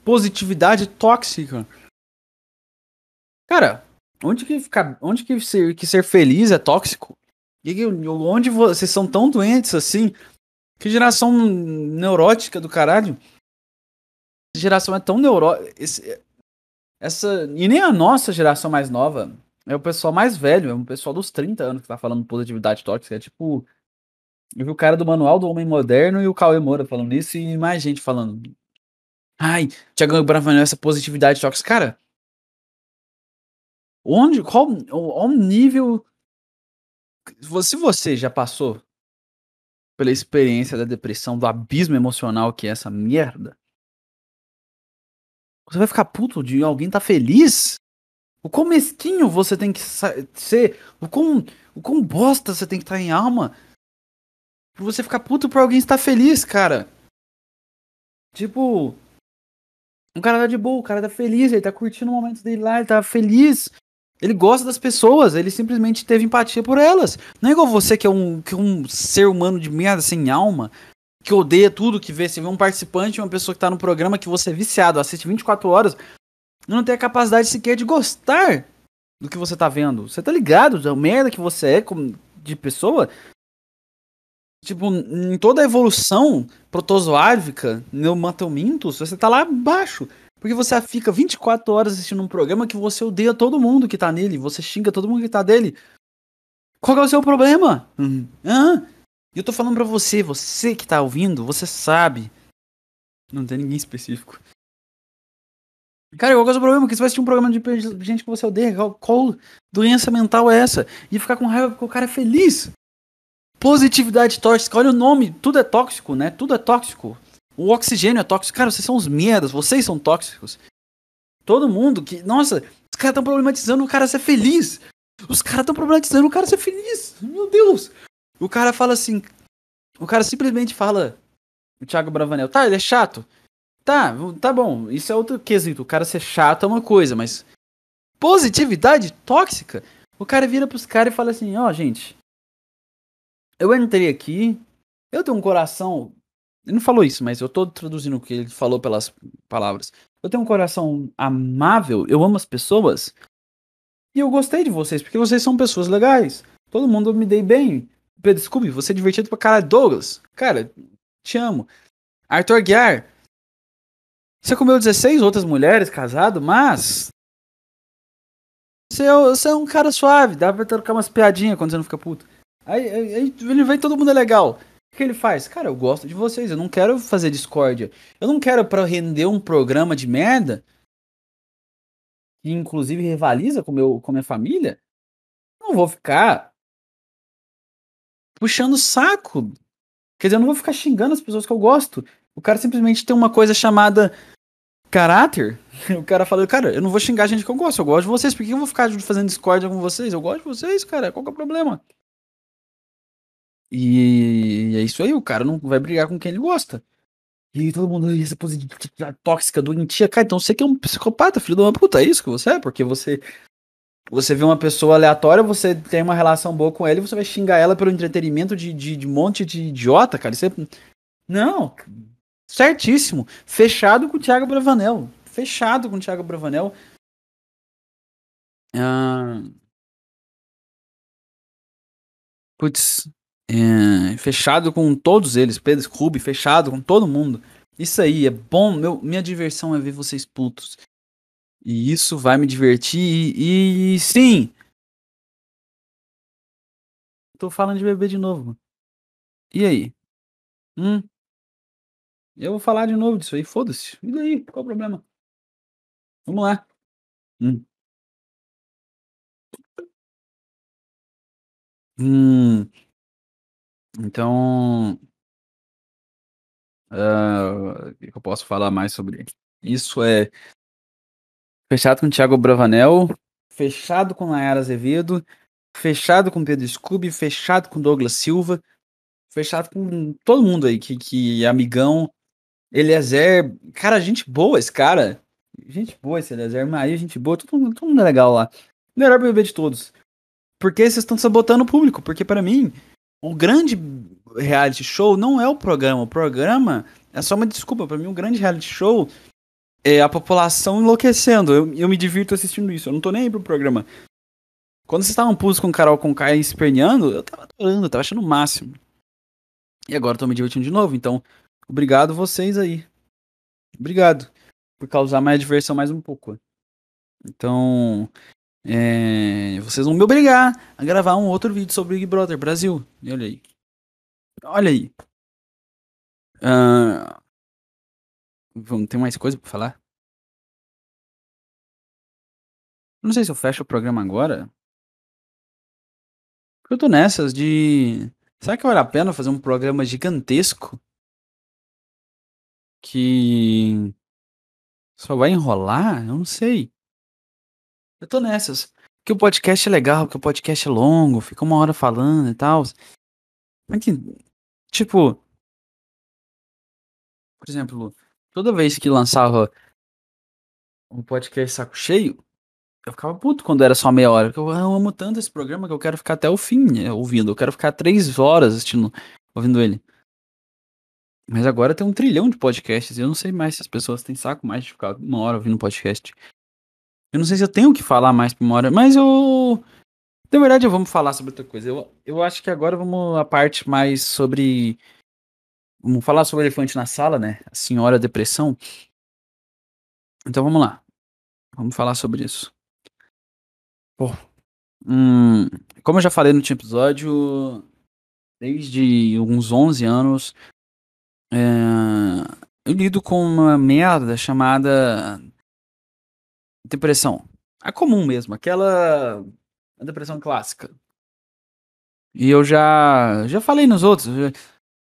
[SPEAKER 1] positividade tóxica. Cara, onde que ficar, onde que ser, que ser feliz é tóxico? Onde vocês são tão doentes assim? Que geração neurótica do caralho. Essa geração é tão neurótica. Essa. E nem a nossa geração mais nova. É o pessoal mais velho, é o pessoal dos 30 anos que tá falando positividade tóxica. É tipo. Eu vi o cara do Manual do Homem Moderno e o Cauê Moura falando isso e mais gente falando. Ai, Tiago Bravanel, essa positividade tóxica. Cara, onde, qual, qual nível. Se você já passou pela experiência da depressão, do abismo emocional que é essa merda, você vai ficar puto de alguém tá feliz? O quão mesquinho você tem que ser, o quão, o quão bosta você tem que estar em alma pra você ficar puto por alguém estar feliz, cara. Tipo, um cara tá de boa, o cara tá feliz, ele tá curtindo o momento dele lá, ele tá feliz. Ele gosta das pessoas, ele simplesmente teve empatia por elas. Não é igual você que é um, que é um ser humano de merda sem alma, que odeia tudo que vê. Você vê um participante, uma pessoa que tá no programa que você é viciado, assiste 24 horas, não tem a capacidade sequer de gostar do que você tá vendo. Você tá ligado da merda que você é como, de pessoa? Tipo, em toda a evolução protozoárica, neumatomintos, você tá lá abaixo. Porque você fica 24 horas assistindo um programa que você odeia todo mundo que tá nele, você xinga todo mundo que tá dele. Qual é o seu problema? Uhum. Ah, eu tô falando pra você, você que tá ouvindo, você sabe. Não tem ninguém específico. Cara, qual é o problema? Porque você vai assistir um programa de gente que você odeia. Qual, qual doença mental é essa? E ficar com raiva porque o cara é feliz. Positividade tóxica, olha o nome, tudo é tóxico, né? Tudo é tóxico. O oxigênio é tóxico. Cara, vocês são os merdas, vocês são tóxicos. Todo mundo que. Nossa, os caras estão problematizando o cara ser feliz. Os caras estão problematizando o cara ser feliz. Meu Deus. O cara fala assim. O cara simplesmente fala. O Thiago Bravanel. Tá, ele é chato. Tá, tá bom. Isso é outro quesito. O cara ser chato é uma coisa, mas. Positividade tóxica. O cara vira pros caras e fala assim: Ó, oh, gente. Eu entrei aqui. Eu tenho um coração ele não falou isso, mas eu tô traduzindo o que ele falou pelas palavras. Eu tenho um coração amável, eu amo as pessoas. E eu gostei de vocês, porque vocês são pessoas legais. Todo mundo me dei bem. Pedro Scooby, você é divertido pra caralho. Douglas, cara, te amo. Arthur Guiar. Você comeu 16 outras mulheres casado, mas. Você é, você é um cara suave, dá pra trocar umas piadinhas quando você não fica puto. Aí, aí, ele vem todo mundo é legal. O que ele faz? Cara, eu gosto de vocês, eu não quero fazer discórdia. Eu não quero para render um programa de merda que inclusive rivaliza com meu com minha família. Não vou ficar puxando o saco. Quer dizer, eu não vou ficar xingando as pessoas que eu gosto. O cara simplesmente tem uma coisa chamada caráter. O cara fala, cara, eu não vou xingar a gente que eu gosto, eu gosto de vocês. Por que eu vou ficar fazendo discórdia com vocês? Eu gosto de vocês, cara. Qual que é o problema? E é isso aí, o cara não vai brigar com quem ele gosta. E todo mundo, essa positividade tóxica, doentia, cara, então você que é um psicopata, filho de uma puta, é isso que você é? Porque você você vê uma pessoa aleatória, você tem uma relação boa com ela e você vai xingar ela pelo entretenimento de, de, de monte de idiota, cara. É... Não, certíssimo. Fechado com o Thiago Bravanel. Fechado com o Thiago Bravanel. Ah... Putz, é, fechado com todos eles, Pedro Scooby, fechado com todo mundo. Isso aí é bom. Meu, minha diversão é ver vocês putos. E isso vai me divertir. E, e sim. Tô falando de bebê de novo. E aí? Hum? Eu vou falar de novo disso aí, foda-se. E daí? Qual o problema? Vamos lá. Hum. Hum. Então, uh, o que eu posso falar mais sobre isso é fechado com Thiago Bravanel, fechado com Nayara Azevedo, fechado com Pedro Scooby, fechado com Douglas Silva, fechado com todo mundo aí que, que é amigão. Eliezer, cara, gente boa esse cara. Gente boa esse Eliezer, Maria, gente boa, todo mundo, todo mundo é legal lá. Melhor bebê de todos. Porque vocês estão sabotando o público, porque para mim o grande reality show não é o programa. O programa é só uma desculpa. para mim, o grande reality show é a população enlouquecendo. Eu, eu me divirto assistindo isso. Eu não tô nem aí pro programa. Quando vocês estavam putos com o Carol com Kai esperneando, eu tava adorando, eu tava achando o máximo. E agora eu tô me divertindo de novo. Então, obrigado vocês aí. Obrigado por causar mais diversão mais um pouco. Então, é, vocês vão me obrigar a gravar um outro vídeo sobre Big Brother Brasil. E olha aí. Olha aí. Uh, vamos, tem mais coisa pra falar? Não sei se eu fecho o programa agora. Eu tô nessas de. Será que vale a pena fazer um programa gigantesco? Que. Só vai enrolar? Eu não sei. Eu tô nessas. Que o podcast é legal, que o podcast é longo, fica uma hora falando e tal. Mas que, tipo. Por exemplo, toda vez que lançava um podcast saco cheio, eu ficava puto quando era só meia hora. Porque eu, eu amo tanto esse programa que eu quero ficar até o fim né, ouvindo. Eu quero ficar três horas assistindo, ouvindo ele. Mas agora tem um trilhão de podcasts. E eu não sei mais se as pessoas têm saco mais de ficar uma hora ouvindo podcast. Eu não sei se eu tenho que falar mais pra uma hora, mas eu. Na verdade, vamos falar sobre outra coisa. Eu, eu acho que agora vamos a parte mais sobre. Vamos falar sobre o elefante na sala, né? A senhora depressão. Então vamos lá. Vamos falar sobre isso. Pô. Hum, como eu já falei no último episódio, desde uns 11 anos, é, eu lido com uma merda chamada depressão. A comum mesmo, aquela a depressão clássica. E eu já já falei nos outros,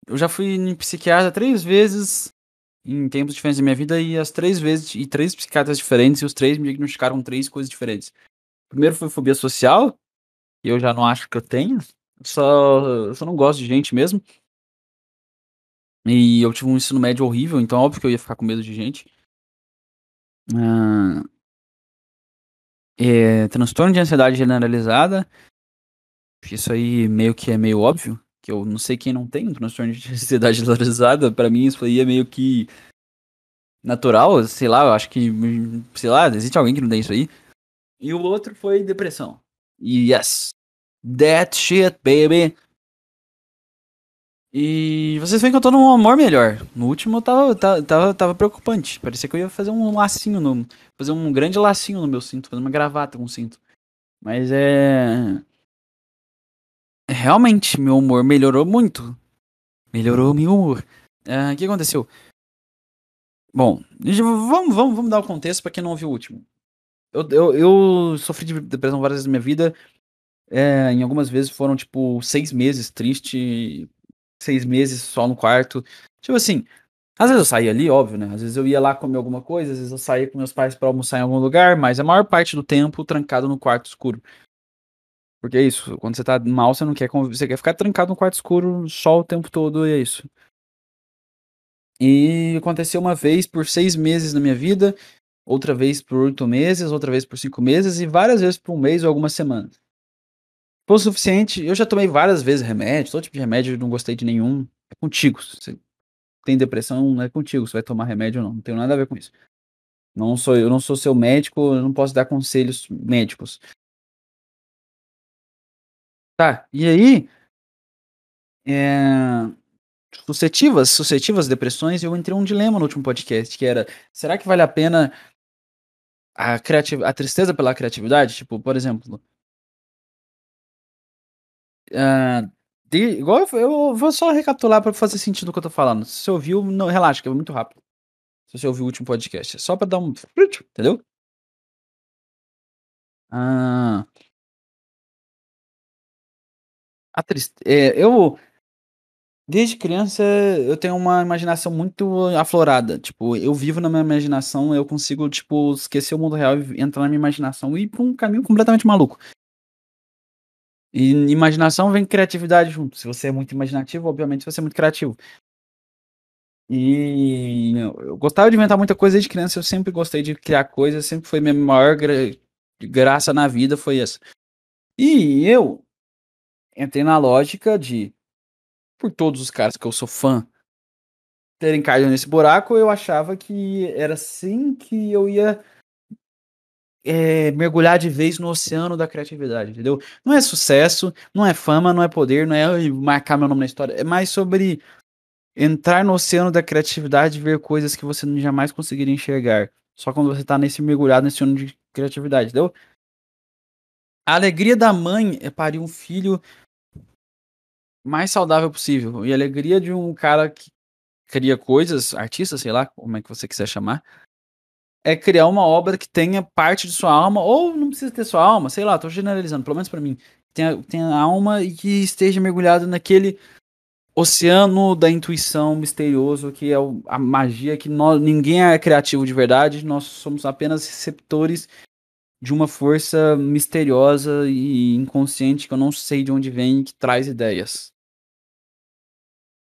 [SPEAKER 1] eu já, fui em psiquiatra três vezes em tempos diferentes da minha vida e as três vezes e três psiquiatras diferentes e os três me diagnosticaram três coisas diferentes. Primeiro foi fobia social, e eu já não acho que eu tenho. Só, só não gosto de gente mesmo. E eu tive um ensino médio horrível, então óbvio que eu ia ficar com medo de gente. Ah, é, transtorno de ansiedade generalizada. Isso aí meio que é meio óbvio. Que eu não sei quem não tem um transtorno de ansiedade generalizada. para mim isso aí é meio que natural. Sei lá, eu acho que. Sei lá, existe alguém que não tem isso aí. E o outro foi depressão. Yes. That shit, baby. E vocês veem que eu tô num amor melhor. No último eu tava, tava, tava, preocupante. Parecia que eu ia fazer um lacinho, no, fazer um grande lacinho no meu cinto, fazer uma gravata com cinto. Mas é. Realmente, meu humor melhorou muito. Melhorou meu humor. É, o que aconteceu? Bom, vamos, vamos, vamos dar o contexto para quem não ouviu o último. Eu, eu, eu sofri de depressão várias vezes na minha vida. É, em algumas vezes foram, tipo, seis meses triste, seis meses só no quarto. Tipo assim, às vezes eu saía ali, óbvio, né? Às vezes eu ia lá comer alguma coisa, às vezes eu saía com meus pais para almoçar em algum lugar, mas a maior parte do tempo trancado no quarto escuro. Porque é isso, quando você tá mal, você não quer você quer ficar trancado no quarto escuro só o tempo todo, e é isso. E aconteceu uma vez por seis meses na minha vida, outra vez por oito meses, outra vez por cinco meses e várias vezes por um mês ou algumas semanas. O suficiente. Eu já tomei várias vezes remédio, todo tipo de remédio, não gostei de nenhum. É contigo. Você tem depressão, não é contigo. Você vai tomar remédio ou não. Não tem nada a ver com isso. Não sou eu não sou seu médico, eu não posso dar conselhos médicos. Tá, e aí? É, suscetivas, suscetivas depressões, eu entrei um dilema no último podcast, que era, será que vale a pena a, criativ a tristeza pela criatividade? Tipo, por exemplo, Uh, de, igual eu, eu, vou só recapitular para fazer sentido o que eu tô falando. Se você ouviu, não, relaxa, que é muito rápido. Se você ouviu o último podcast. É só pra dar um. Entendeu? Ah. A triste... É, eu. Desde criança eu tenho uma imaginação muito aflorada. Tipo, eu vivo na minha imaginação, eu consigo, tipo, esquecer o mundo real e entrar na minha imaginação e ir pra um caminho completamente maluco. E imaginação vem criatividade junto. Se você é muito imaginativo, obviamente você é muito criativo. E eu gostava de inventar muita coisa desde criança, eu sempre gostei de criar coisas, sempre foi minha maior gra graça na vida, foi essa. E eu entrei na lógica de, por todos os caras que eu sou fã, terem caído nesse buraco, eu achava que era assim que eu ia é, mergulhar de vez no oceano da criatividade, entendeu? Não é sucesso, não é fama, não é poder, não é marcar meu nome na história, é mais sobre entrar no oceano da criatividade e ver coisas que você jamais conseguiria enxergar. Só quando você tá nesse mergulhado nesse oceano de criatividade, entendeu? A alegria da mãe é parir um filho mais saudável possível. E a alegria de um cara que cria coisas, artista, sei lá, como é que você quiser chamar, é criar uma obra que tenha parte de sua alma, ou não precisa ter sua alma, sei lá, tô generalizando, pelo menos para mim. Tenha, tenha alma e que esteja mergulhado naquele oceano da intuição misterioso que é a magia que nós, ninguém é criativo de verdade, nós somos apenas receptores de uma força misteriosa e inconsciente que eu não sei de onde vem que traz ideias.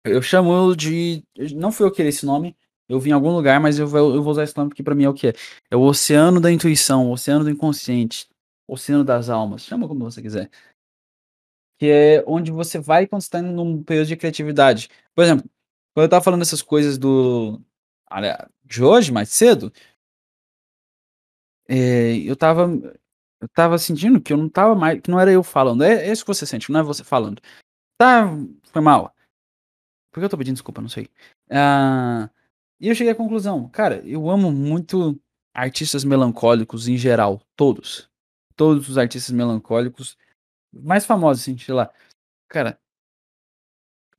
[SPEAKER 1] Eu chamo de. Não foi eu que criei esse nome. Eu vi em algum lugar, mas eu vou, eu vou usar esse nome porque pra mim é o que é. É o oceano da intuição, o oceano do inconsciente, o oceano das almas. Chama como você quiser. Que é onde você vai quando você tá num período de criatividade. Por exemplo, quando eu tava falando essas coisas do. de hoje, mais cedo, é, eu tava. Eu tava sentindo que eu não tava mais. Que não era eu falando. É, é isso que você sente, não é você falando. Tá. Foi mal. Por que eu tô pedindo desculpa? Não sei. Ah, e eu cheguei à conclusão. Cara, eu amo muito artistas melancólicos em geral. Todos. Todos os artistas melancólicos. Mais famosos, assim, sei lá. Cara.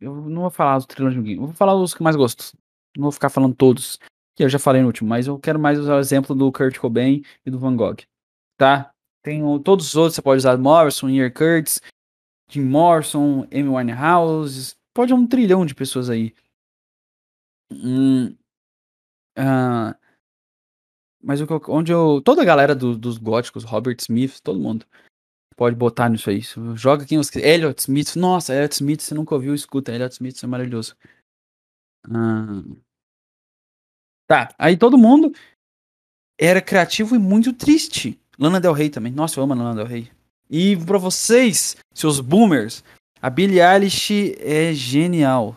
[SPEAKER 1] Eu não vou falar os trilhões de Eu vou falar os que mais gosto. Não vou ficar falando todos que eu já falei no último, mas eu quero mais usar o exemplo do Kurt Cobain e do Van Gogh, tá? Tem todos os outros, você pode usar Morrison, Ian Curtis, Jim Morrison, Amy Winehouse, pode um trilhão de pessoas aí. Hum, uh, mas onde eu. Toda a galera do, dos góticos, Robert Smith, todo mundo pode botar nisso aí. Joga quem você Elliot Smith. Nossa, Elliot Smith, você nunca ouviu, escuta. Elliot Smith é maravilhoso. Uh, Tá, aí todo mundo era criativo e muito triste. Lana Del Rey também. Nossa, eu amo a Lana Del Rey. E pra vocês, seus boomers, a Billie Eilish é genial.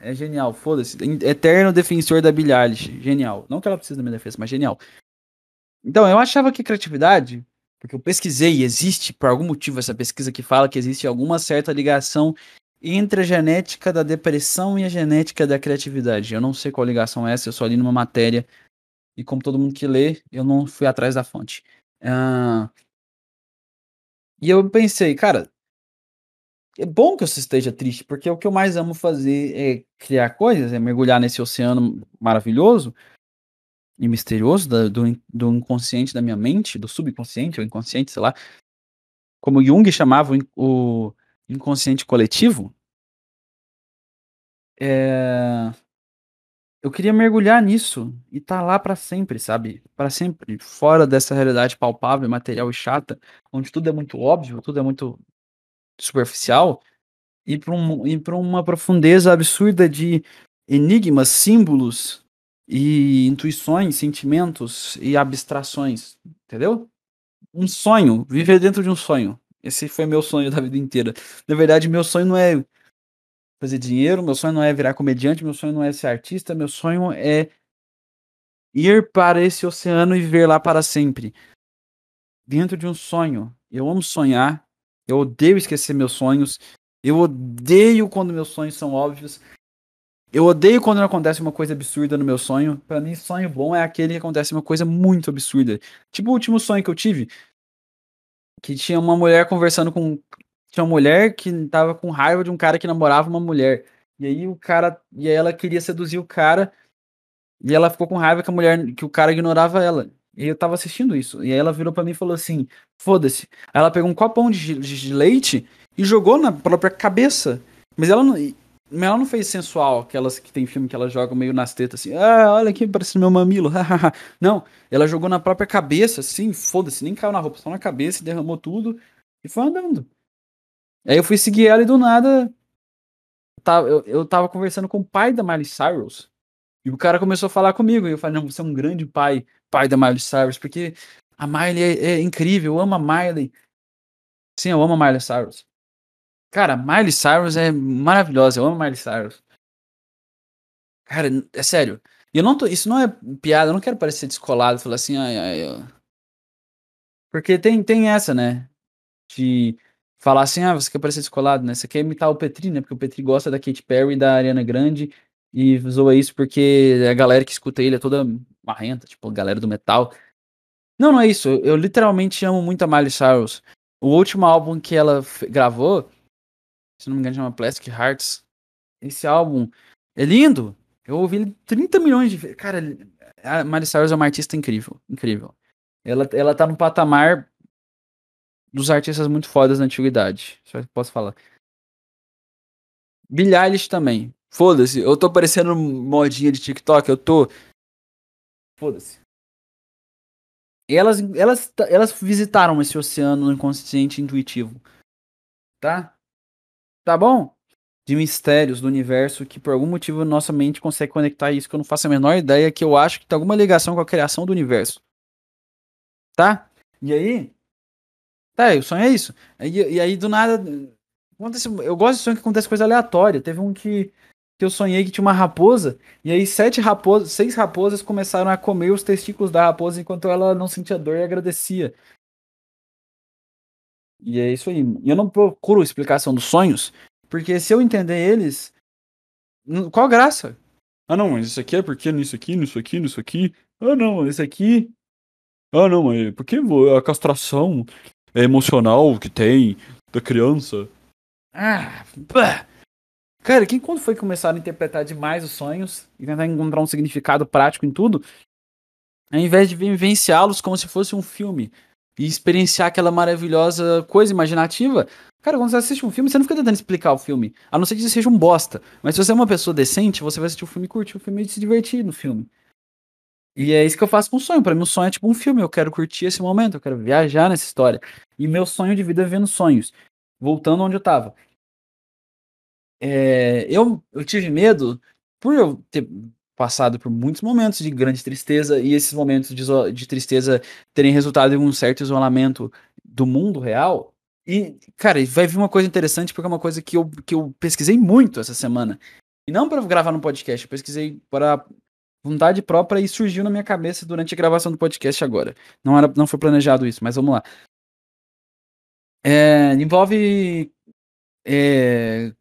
[SPEAKER 1] É genial, foda-se. Eterno defensor da Billie Eilish. Genial. Não que ela precise da minha defesa, mas genial. Então, eu achava que criatividade, porque eu pesquisei e existe, por algum motivo, essa pesquisa que fala que existe alguma certa ligação entre a genética da depressão e a genética da criatividade. Eu não sei qual ligação é essa, eu só li numa matéria. E como todo mundo que lê, eu não fui atrás da fonte. Uh... E eu pensei, cara, é bom que você esteja triste, porque o que eu mais amo fazer é criar coisas, é mergulhar nesse oceano maravilhoso e misterioso do, do, do inconsciente da minha mente, do subconsciente ou inconsciente, sei lá. Como Jung chamava o, inconsciente coletivo, é... eu queria mergulhar nisso e tá lá para sempre, sabe? Para sempre, fora dessa realidade palpável, material e chata, onde tudo é muito óbvio, tudo é muito superficial, e para um, e uma profundeza absurda de enigmas, símbolos e intuições, sentimentos e abstrações, entendeu? Um sonho, viver dentro de um sonho. Esse foi meu sonho da vida inteira. Na verdade, meu sonho não é fazer dinheiro, meu sonho não é virar comediante, meu sonho não é ser artista, meu sonho é ir para esse oceano e viver lá para sempre. Dentro de um sonho. Eu amo sonhar, eu odeio esquecer meus sonhos, eu odeio quando meus sonhos são óbvios. Eu odeio quando acontece uma coisa absurda no meu sonho. Para mim, sonho bom é aquele que acontece uma coisa muito absurda. Tipo o último sonho que eu tive, que tinha uma mulher conversando com. Tinha uma mulher que tava com raiva de um cara que namorava uma mulher. E aí o cara. E aí ela queria seduzir o cara. E ela ficou com raiva que a mulher. que o cara ignorava ela. E eu tava assistindo isso. E aí ela virou para mim e falou assim: foda-se. Aí ela pegou um copão de, de, de, leite e jogou na própria cabeça. Mas ela não. Mas ela não fez sensual, aquelas que tem filme que ela joga meio nas tetas assim, ah, olha aqui, parece meu mamilo, não, ela jogou na própria cabeça, assim, foda-se, nem caiu na roupa, só na cabeça, derramou tudo e foi andando. Aí eu fui seguir ela e do nada, eu, eu tava conversando com o pai da Miley Cyrus, o cara começou a falar comigo, e eu falei, não, você é um grande pai, pai da Miley Cyrus, porque a Miley é, é incrível, eu amo a Miley. Sim, eu amo a Miley Cyrus. Cara, Miley Cyrus é maravilhosa. Eu amo Miley Cyrus. Cara, é sério. E eu não tô. Isso não é piada, eu não quero parecer descolado, falar assim, ai, ai. Porque tem, tem essa, né? De falar assim, ah, você quer parecer descolado, né? Você quer imitar o Petri, né? Porque o Petri gosta da Katy Perry da Ariana Grande e zoa isso porque a galera que escuta ele é toda marrenta, tipo, a galera do metal. Não, não é isso. Eu literalmente amo muito a Miley Cyrus. O último álbum que ela gravou, se não me engano, chama Plastic Hearts. Esse álbum é lindo. Eu ouvi ele 30 milhões de vezes. Cara, a Miley Cyrus é uma artista incrível. Incrível. Ela, ela tá no patamar dos artistas muito fodas da antiguidade. Só posso falar. Billie Eilish também. Foda-se. Eu tô parecendo modinha de TikTok. Eu tô. Foda-se. Elas, elas, elas visitaram esse oceano inconsciente intuitivo. Tá? Tá bom? de mistérios do universo que por algum motivo nossa mente consegue conectar isso, que eu não faço a menor ideia, que eu acho que tem alguma ligação com a criação do universo. Tá? E aí? Tá, o sonho é isso. E, e aí do nada. Acontece, eu gosto de sonho que acontece coisa aleatória. Teve um que, que eu sonhei que tinha uma raposa, e aí sete raposas, seis raposas começaram a comer os testículos da raposa enquanto ela não sentia dor e agradecia. E é isso aí. Eu não procuro explicação dos sonhos, porque se eu entender eles, qual graça? Ah, não, mas isso aqui é porque nisso aqui, nisso aqui, nisso aqui. Ah, não, esse aqui. Ah, não, mas por que a castração emocional que tem da criança? Ah, pá. Cara, quem quando foi começar a interpretar demais os sonhos e tentar encontrar um significado prático em tudo, ao invés de vivenciá-los como se fosse um filme e experienciar aquela maravilhosa coisa imaginativa, Cara, quando você assiste um filme, você não fica tentando explicar o filme. A não ser que seja um bosta. Mas se você é uma pessoa decente, você vai assistir o filme e curtir o filme e se divertir no filme. E é isso que eu faço com o sonho. Para mim, o sonho é tipo um filme. Eu quero curtir esse momento, eu quero viajar nessa história. E meu sonho de vida é vendo sonhos. Voltando onde eu tava. É, eu, eu tive medo, por eu ter passado por muitos momentos de grande tristeza, e esses momentos de, de tristeza terem resultado em um certo isolamento do mundo real, e, cara, vai vir uma coisa interessante, porque é uma coisa que eu, que eu pesquisei muito essa semana. E não para gravar no podcast, eu pesquisei para vontade própria e surgiu na minha cabeça durante a gravação do podcast agora. Não, era, não foi planejado isso, mas vamos lá. É, envolve é,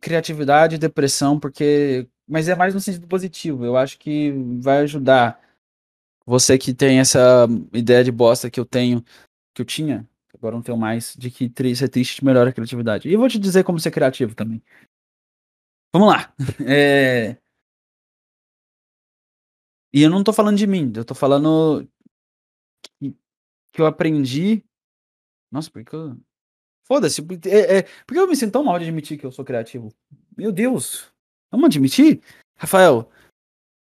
[SPEAKER 1] criatividade e depressão, porque. Mas é mais no sentido positivo. Eu acho que vai ajudar você que tem essa ideia de bosta que eu tenho, que eu tinha, agora não tenho mais, de que ser triste melhora a criatividade. E vou te dizer como ser criativo também. Vamos lá. É... E eu não tô falando de mim, eu tô falando que, que eu aprendi. Nossa, porque eu. Foda-se. É, é... Por que eu me sinto tão mal de admitir que eu sou criativo? Meu Deus. Vamos admitir? Rafael,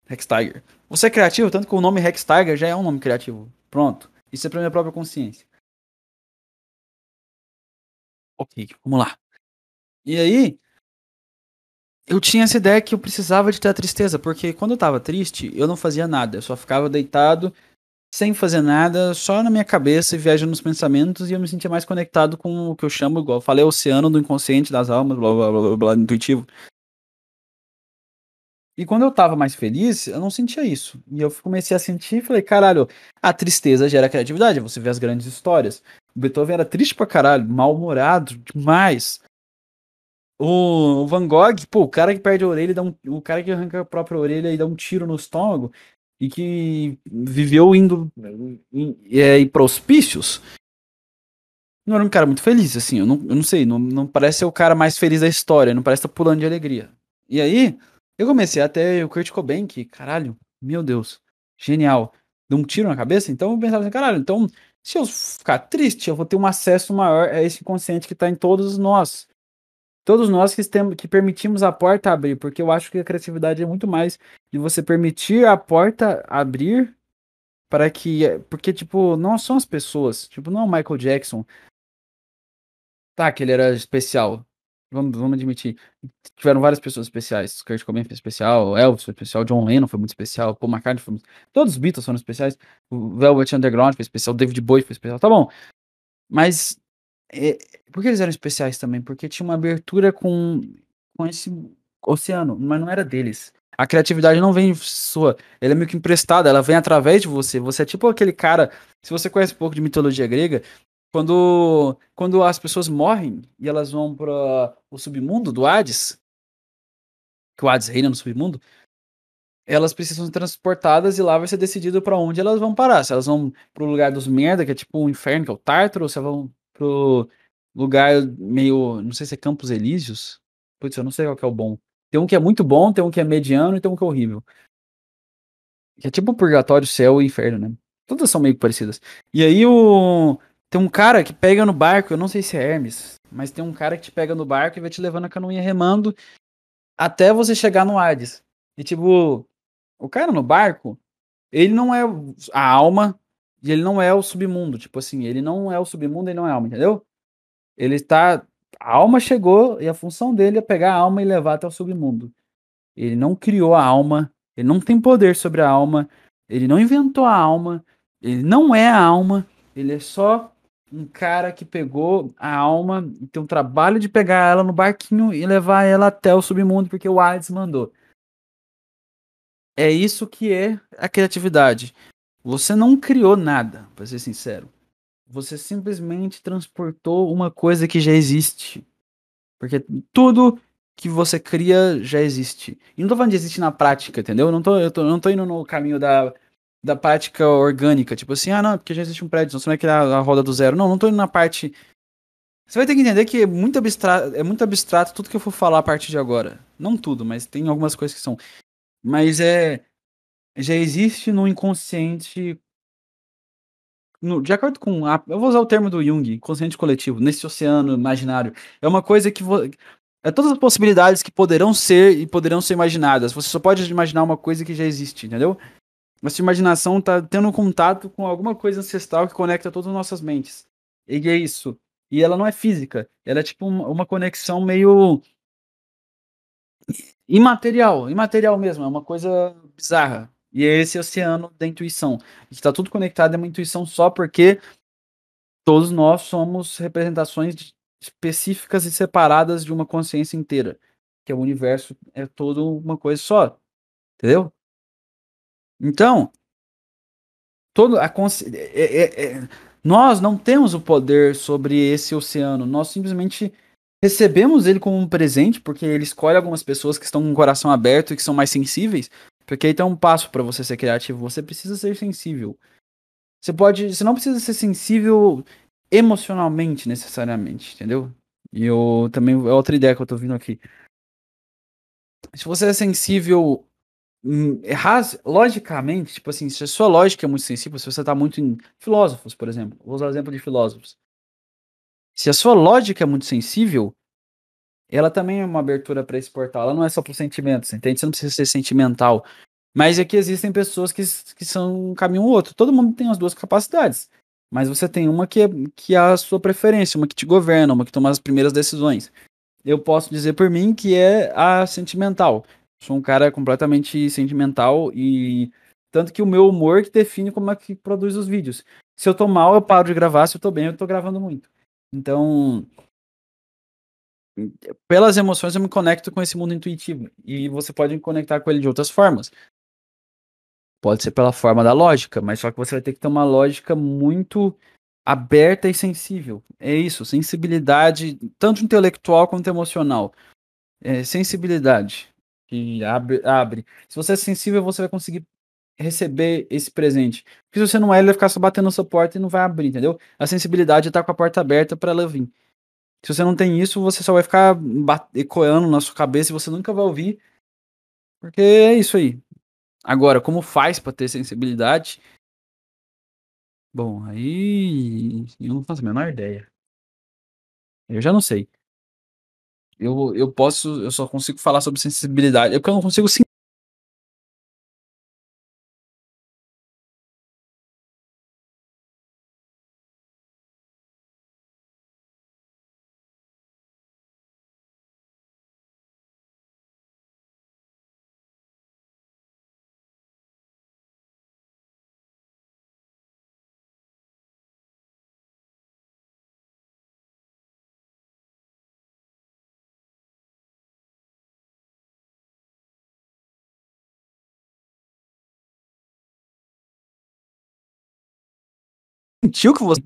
[SPEAKER 1] Rex Tiger. Você é criativo, tanto que o nome Rex Tiger já é um nome criativo. Pronto. Isso é pra minha própria consciência. Ok, vamos lá. E aí, eu tinha essa ideia que eu precisava de ter a tristeza, porque quando eu tava triste, eu não fazia nada, eu só ficava deitado, sem fazer nada, só na minha cabeça e viajando nos pensamentos, e eu me sentia mais conectado com o que eu chamo, igual eu falei, oceano do inconsciente das almas, blá blá blá blá, blá intuitivo. E quando eu tava mais feliz, eu não sentia isso. E eu comecei a sentir e falei, caralho, a tristeza gera criatividade, você vê as grandes histórias. O Beethoven era triste pra caralho, mal-humorado demais. O, Van Gogh, pô, o cara que perde a orelha, dá um, o cara que arranca a própria orelha e dá um tiro no estômago e que viveu indo é, para hospícios, não era um cara muito feliz, assim, eu não, eu não sei, não, não parece ser o cara mais feliz da história, não parece estar pulando de alegria. E aí, eu comecei até o Kurt Cobain, que, caralho, meu Deus, genial, deu um tiro na cabeça, então eu pensava assim, caralho, então se eu ficar triste, eu vou ter um acesso maior a esse inconsciente que está em todos nós. Todos nós que, temos, que permitimos a porta abrir, porque eu acho que a criatividade é muito mais de você permitir a porta abrir para que. Porque, tipo, não são as pessoas. Tipo, não é o Michael Jackson. Tá, que ele era especial. Vamos, vamos admitir. Tiveram várias pessoas especiais. Kurt Cobain foi especial, Elvis foi especial, John Lennon foi muito especial, Paul McCartney foi muito... Todos os Beatles foram especiais. O Velvet Underground foi especial, David Bowie foi especial. Tá bom. Mas é, por que eles eram especiais também? Porque tinha uma abertura com, com esse oceano, mas não era deles. A criatividade não vem sua, ela é meio que emprestada, ela vem através de você. Você é tipo aquele cara, se você conhece um pouco de mitologia grega, quando, quando as pessoas morrem e elas vão para o submundo do Hades, que o Hades reina no submundo, elas precisam ser transportadas e lá vai ser decidido para onde elas vão parar. Se elas vão pro lugar dos merda, que é tipo um inferno, que é o Tártaro, ou se elas vão pro lugar meio, não sei se é Campos Elíseos. Putz, eu não sei qual que é o bom. Tem um que é muito bom, tem um que é mediano e tem um que é horrível. Que é tipo purgatório, céu e inferno, né? Todas são meio parecidas. E aí o tem um cara que pega no barco, eu não sei se é Hermes, mas tem um cara que te pega no barco e vai te levando a canoinha remando até você chegar no Hades. E tipo, o cara no barco, ele não é a alma e ele não é o submundo. Tipo assim, ele não é o submundo e não é a alma, entendeu? Ele tá. A alma chegou e a função dele é pegar a alma e levar até o submundo. Ele não criou a alma, ele não tem poder sobre a alma, ele não inventou a alma, ele não é a alma, ele é só um cara que pegou a alma e tem um trabalho de pegar ela no barquinho e levar ela até o submundo porque o Hades mandou. É isso que é a criatividade. Você não criou nada, para ser sincero. Você simplesmente transportou uma coisa que já existe. Porque tudo que você cria já existe. E não tô falando de existir na prática, entendeu? Não tô, eu tô, não tô indo no caminho da, da prática orgânica. Tipo assim, ah, não, porque já existe um prédio, então você não vai criar a roda do zero. Não, não tô indo na parte. Você vai ter que entender que é muito abstrato, é muito abstrato tudo que eu for falar a partir de agora. Não tudo, mas tem algumas coisas que são. Mas é. Já existe no inconsciente. No, de acordo com. A, eu vou usar o termo do Jung, inconsciente coletivo, nesse oceano imaginário. É uma coisa que. Vo, é todas as possibilidades que poderão ser e poderão ser imaginadas. Você só pode imaginar uma coisa que já existe, entendeu? A sua imaginação está tendo contato com alguma coisa ancestral que conecta todas as nossas mentes. E é isso. E ela não é física. Ela é tipo uma, uma conexão meio imaterial, imaterial mesmo, é uma coisa bizarra. E é esse oceano da intuição. Está tudo conectado, é uma intuição só porque todos nós somos representações específicas e separadas de uma consciência inteira. Que é o universo é todo uma coisa só. Entendeu? Então, todo a consci... é, é, é, nós não temos o poder sobre esse oceano. Nós simplesmente recebemos ele como um presente, porque ele escolhe algumas pessoas que estão com o coração aberto e que são mais sensíveis. Porque aí tem um passo para você ser criativo. Você precisa ser sensível. Você pode. Você não precisa ser sensível emocionalmente, necessariamente, entendeu? E eu também. É outra ideia que eu tô vindo aqui. Se você é sensível. Hum, logicamente, tipo assim, se a sua lógica é muito sensível, se você tá muito em. Filósofos, por exemplo. Vou usar o exemplo de filósofos. Se a sua lógica é muito sensível, ela também é uma abertura para esse portal. Ela não é só para sentimentos, entende? Você não precisa ser sentimental. Mas é que existem pessoas que, que são um caminho ou outro. Todo mundo tem as duas capacidades. Mas você tem uma que é, que é a sua preferência, uma que te governa, uma que toma as primeiras decisões. Eu posso dizer por mim que é a sentimental. Sou um cara completamente sentimental e tanto que o meu humor que define como é que produz os vídeos. Se eu tô mal, eu paro de gravar, se eu tô bem, eu tô gravando muito. Então, pelas emoções eu me conecto com esse mundo intuitivo e você pode me conectar com ele de outras formas. Pode ser pela forma da lógica, mas só que você vai ter que ter uma lógica muito aberta e sensível. É isso, sensibilidade, tanto intelectual quanto emocional. É, sensibilidade que abre, abre. Se você é sensível, você vai conseguir receber esse presente. Porque se você não é, ele vai ficar só batendo na sua porta e não vai abrir, entendeu? A sensibilidade tá com a porta aberta para ela vir. Se você não tem isso, você só vai ficar ecoando na sua cabeça e você nunca vai ouvir. Porque é isso aí. Agora, como faz para ter sensibilidade? Bom, aí eu não faço a menor ideia. Eu já não sei. Eu, eu posso, eu só consigo falar sobre sensibilidade. É porque eu não consigo sentiu que você.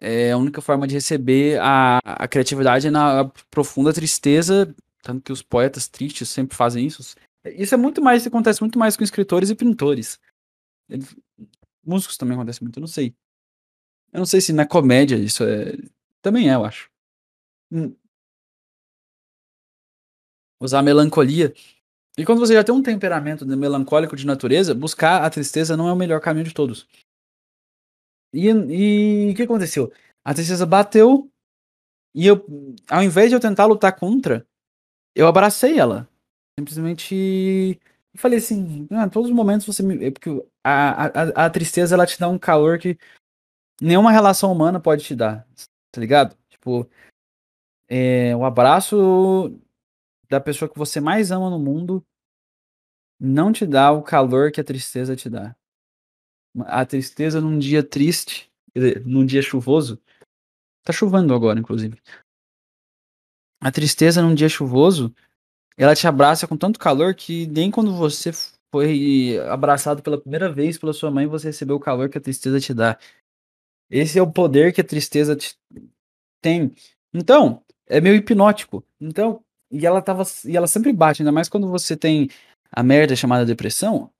[SPEAKER 1] É a única forma de receber a, a criatividade na profunda tristeza, tanto que os poetas tristes sempre fazem isso. Isso é muito mais, acontece muito mais com escritores e pintores. músicos também acontece muito, eu não sei. Eu não sei se na comédia isso é. Também é, eu acho. Hum. Usar melancolia. E quando você já tem um temperamento melancólico de natureza, buscar a tristeza não é o melhor caminho de todos. E o que aconteceu? A tristeza bateu e eu, ao invés de eu tentar lutar contra, eu abracei ela. Simplesmente falei assim, ah, todos os momentos você me. É porque a, a, a tristeza ela te dá um calor que nenhuma relação humana pode te dar. Tá ligado? Tipo, é, o abraço da pessoa que você mais ama no mundo não te dá o calor que a tristeza te dá. A tristeza num dia triste, num dia chuvoso, tá chovendo agora, inclusive. A tristeza num dia chuvoso, ela te abraça com tanto calor que nem quando você foi abraçado pela primeira vez pela sua mãe, você recebeu o calor que a tristeza te dá. Esse é o poder que a tristeza te tem. Então, é meio hipnótico. Então, e ela tava. E ela sempre bate, ainda mais quando você tem a merda chamada depressão.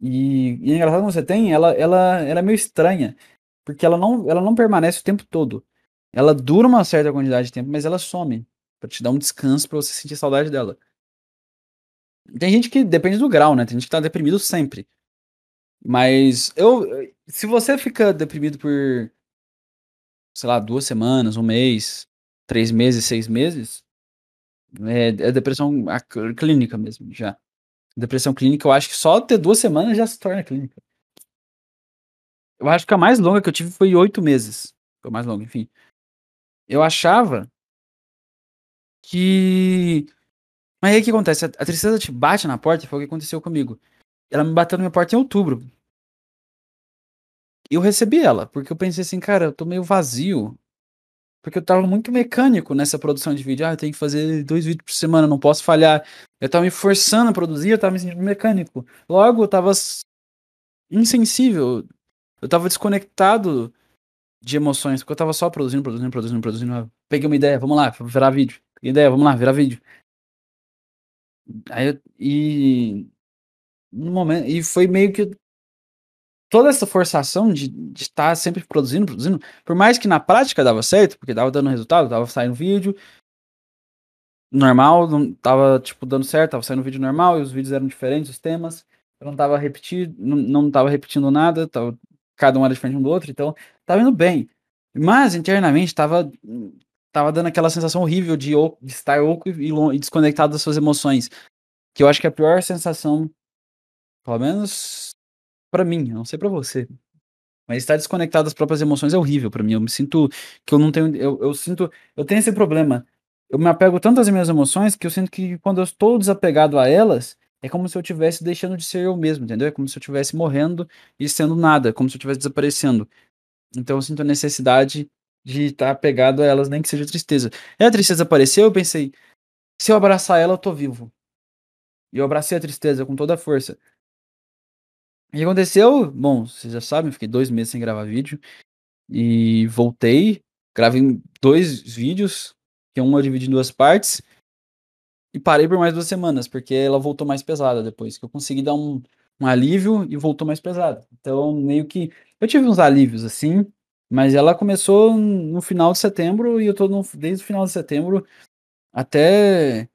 [SPEAKER 1] E, e é engraçado quando você tem, ela, ela, ela é meio estranha. Porque ela não, ela não permanece o tempo todo. Ela dura uma certa quantidade de tempo, mas ela some. para te dar um descanso para você sentir saudade dela. Tem gente que depende do grau, né? Tem gente que tá deprimido sempre. Mas eu. Se você fica deprimido por. Sei lá, duas semanas, um mês, três meses, seis meses, é, é depressão clínica mesmo, já. Depressão clínica, eu acho que só ter duas semanas já se torna clínica. Eu acho que a mais longa que eu tive foi oito meses. Foi mais longa, enfim. Eu achava que. Mas aí o que acontece? A, a tristeza te bate na porta, foi o que aconteceu comigo. Ela me bateu na minha porta em outubro. Eu recebi ela, porque eu pensei assim, cara, eu tô meio vazio. Porque eu tava muito mecânico nessa produção de vídeo. Ah, eu tenho que fazer dois vídeos por semana, não posso falhar. Eu tava me forçando a produzir, eu tava me sentindo mecânico. Logo, eu tava insensível. Eu tava desconectado de emoções, porque eu tava só produzindo, produzindo, produzindo, produzindo. Peguei uma ideia, vamos lá, virar vídeo. Peguei ideia, vamos lá, virar vídeo. Aí eu, e no momento e foi meio que toda essa forçação de estar sempre produzindo, produzindo, por mais que na prática dava certo, porque dava dando resultado, tava saindo vídeo normal, não tava tipo dando certo, tava saindo vídeo normal e os vídeos eram diferentes, os temas, eu não tava repetindo, não, não tava repetindo nada, tava, cada um era diferente um do outro, então tava indo bem. Mas internamente tava tava dando aquela sensação horrível de, de estar oco e, e desconectado das suas emoções, que eu acho que é a pior sensação, pelo menos para mim, não sei para você. Mas estar desconectado das próprias emoções é horrível para mim. Eu me sinto que eu não tenho. Eu, eu sinto. Eu tenho esse problema. Eu me apego tanto às minhas emoções que eu sinto que quando eu estou desapegado a elas, é como se eu estivesse deixando de ser eu mesmo, entendeu? É como se eu estivesse morrendo e sendo nada, como se eu estivesse desaparecendo. Então eu sinto a necessidade de estar apegado a elas, nem que seja tristeza. E a tristeza apareceu, eu pensei, se eu abraçar ela, eu tô vivo. E eu abracei a tristeza com toda a força. O que aconteceu? Bom, vocês já sabem, fiquei dois meses sem gravar vídeo. E voltei, gravei dois vídeos, que um eu dividi em duas partes. E parei por mais duas semanas, porque ela voltou mais pesada depois. Que eu consegui dar um, um alívio e voltou mais pesada. Então, meio que. Eu tive uns alívios assim, mas ela começou no final de setembro e eu tô no, desde o final de setembro até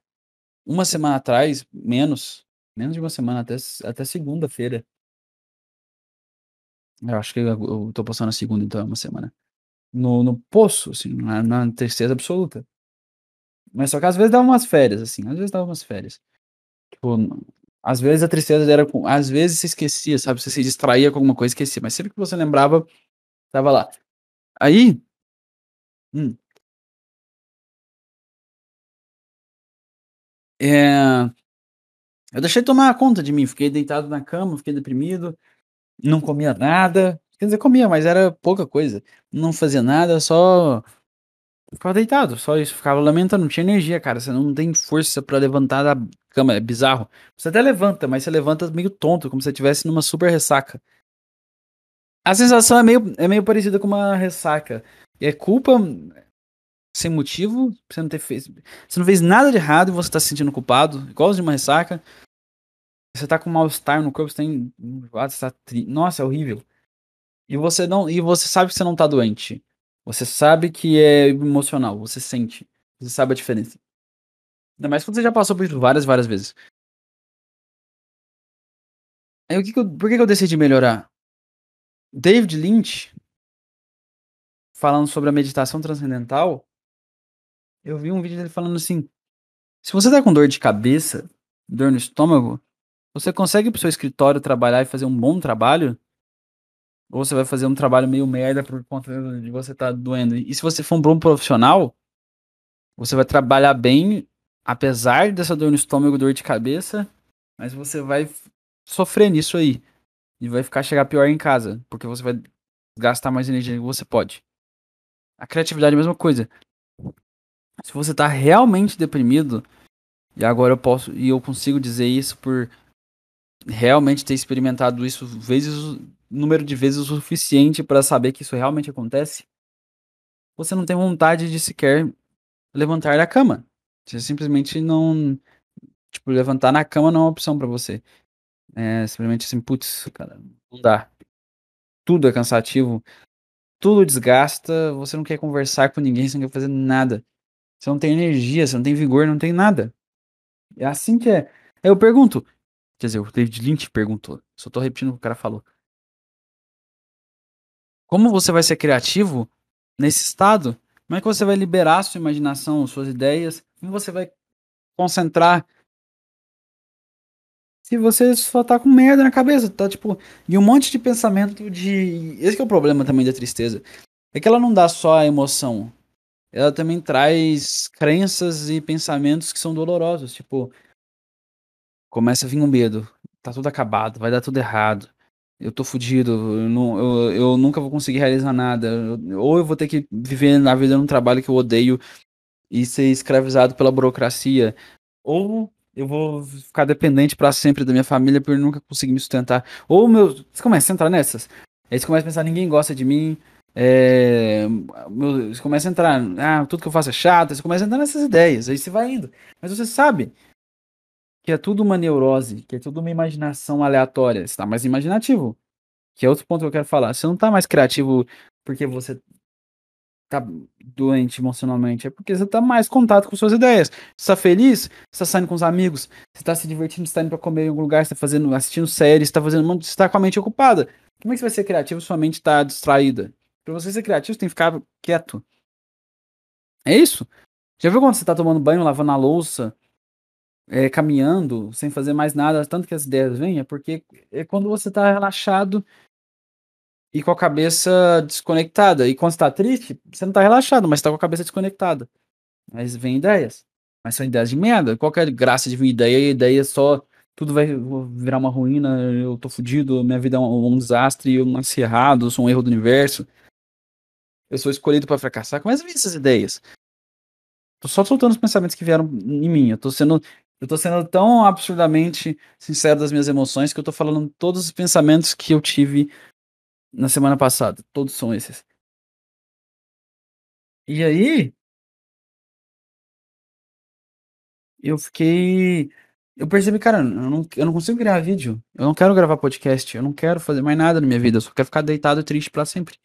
[SPEAKER 1] uma semana atrás, menos, menos de uma semana, até, até segunda-feira. Eu acho que eu, tô postando a segunda, então é uma semana. No, no poço, assim, na, na tristeza absoluta. Mas só que às vezes dava umas férias, assim, às vezes dava umas férias. Tipo, às vezes a tristeza era com. Às vezes você esquecia, sabe? Você se distraía com alguma coisa esquecia. Mas sempre que você lembrava, tava lá. Aí. Hum, é, eu deixei tomar conta de mim. Fiquei deitado na cama, fiquei deprimido não comia nada. Quer dizer, comia, mas era pouca coisa. Não fazia nada, só ficava deitado, só isso. Ficava lamentando, não tinha energia, cara. Você não tem força para levantar da cama, é bizarro. Você até levanta, mas você levanta meio tonto, como se você estivesse numa super ressaca. A sensação é meio, é meio parecida com uma ressaca. E é culpa sem motivo, você não ter fez, você não fez nada de errado e você tá se sentindo culpado, igual de uma ressaca. Você tá com mal-estar no corpo, você tem, você tá tri... nossa, é horrível. E você não, e você sabe que você não tá doente. Você sabe que é emocional, você sente. Você sabe a diferença. Ainda mais quando você já passou por isso várias, várias vezes. Aí o que, que eu, por que, que eu decidi melhorar? David Lynch, falando sobre a meditação transcendental, eu vi um vídeo dele falando assim: se você tá com dor de cabeça, dor no estômago, você consegue pro seu escritório trabalhar e fazer um bom trabalho? Ou você vai fazer um trabalho meio merda por conta de você estar tá doendo? E se você for um bom profissional, você vai trabalhar bem, apesar dessa dor no estômago, dor de cabeça, mas você vai sofrer nisso aí. E vai ficar chegar pior em casa, porque você vai gastar mais energia do que você pode. A criatividade é a mesma coisa. Se você tá realmente deprimido, e agora eu posso e eu consigo dizer isso por realmente ter experimentado isso vezes número de vezes o suficiente para saber que isso realmente acontece, você não tem vontade de sequer levantar da cama. Você simplesmente não tipo levantar na cama não é uma opção para você. É simplesmente assim, putz, cara, não dá. Tudo é cansativo, tudo desgasta, você não quer conversar com ninguém, você não quer fazer nada. Você não tem energia, você não tem vigor, não tem nada. É assim que é. Eu pergunto. Quer dizer, o David Lynch perguntou. Só tô repetindo o que o cara falou. Como você vai ser criativo nesse estado? Como é que você vai liberar sua imaginação, suas ideias? Como você vai concentrar? Se você só tá com merda na cabeça, tá tipo. E um monte de pensamento de. Esse é o problema também da tristeza. É que ela não dá só a emoção ela também traz crenças e pensamentos que são dolorosos. Tipo, começa a vir um medo. Tá tudo acabado, vai dar tudo errado. Eu tô fudido, eu, não, eu, eu nunca vou conseguir realizar nada. Eu, ou eu vou ter que viver na vida num trabalho que eu odeio e ser escravizado pela burocracia. Ou eu vou ficar dependente para sempre da minha família por nunca conseguir me sustentar. Ou meu. Você começa a entrar nessas. Aí você começa a pensar, ninguém gosta de mim, é, você começa a entrar, ah, tudo que eu faço é chato, você começa a entrar nessas ideias, aí você vai indo. Mas você sabe que é tudo uma neurose, que é tudo uma imaginação aleatória. Você está mais imaginativo. Que é outro ponto que eu quero falar. Você não está mais criativo porque você tá doente emocionalmente, é porque você tá mais contato com suas ideias. Você tá feliz, você tá saindo com os amigos, você tá se divertindo, você tá indo pra comer em algum lugar, você tá fazendo, assistindo séries, você tá fazendo, você tá com a mente ocupada. Como é que você vai ser criativo se sua mente tá distraída? Pra você ser criativo, você tem que ficar quieto. É isso. Já viu quando você tá tomando banho, lavando a louça, é, caminhando, sem fazer mais nada, tanto que as ideias vêm? É porque é quando você tá relaxado e com a cabeça desconectada. E quando você tá triste, você não tá relaxado, mas tá com a cabeça desconectada. Mas vem ideias. Mas são ideias de merda. Qual que a graça de vir ideia? Ideia só. Tudo vai virar uma ruína, eu tô fudido, minha vida é um, um desastre, eu nasci errado, eu sou um erro do universo eu sou escolhido para fracassar. Começa a vir essas ideias. Tô só soltando os pensamentos que vieram em mim. Eu tô sendo, eu tô sendo tão absurdamente sincero das minhas emoções que eu tô falando todos os pensamentos que eu tive na semana passada. Todos são esses. E aí, eu fiquei. Eu percebi, cara, eu não, eu não consigo gravar vídeo. Eu não quero gravar podcast. Eu não quero fazer mais nada na minha vida. Eu só quero ficar deitado e triste para sempre.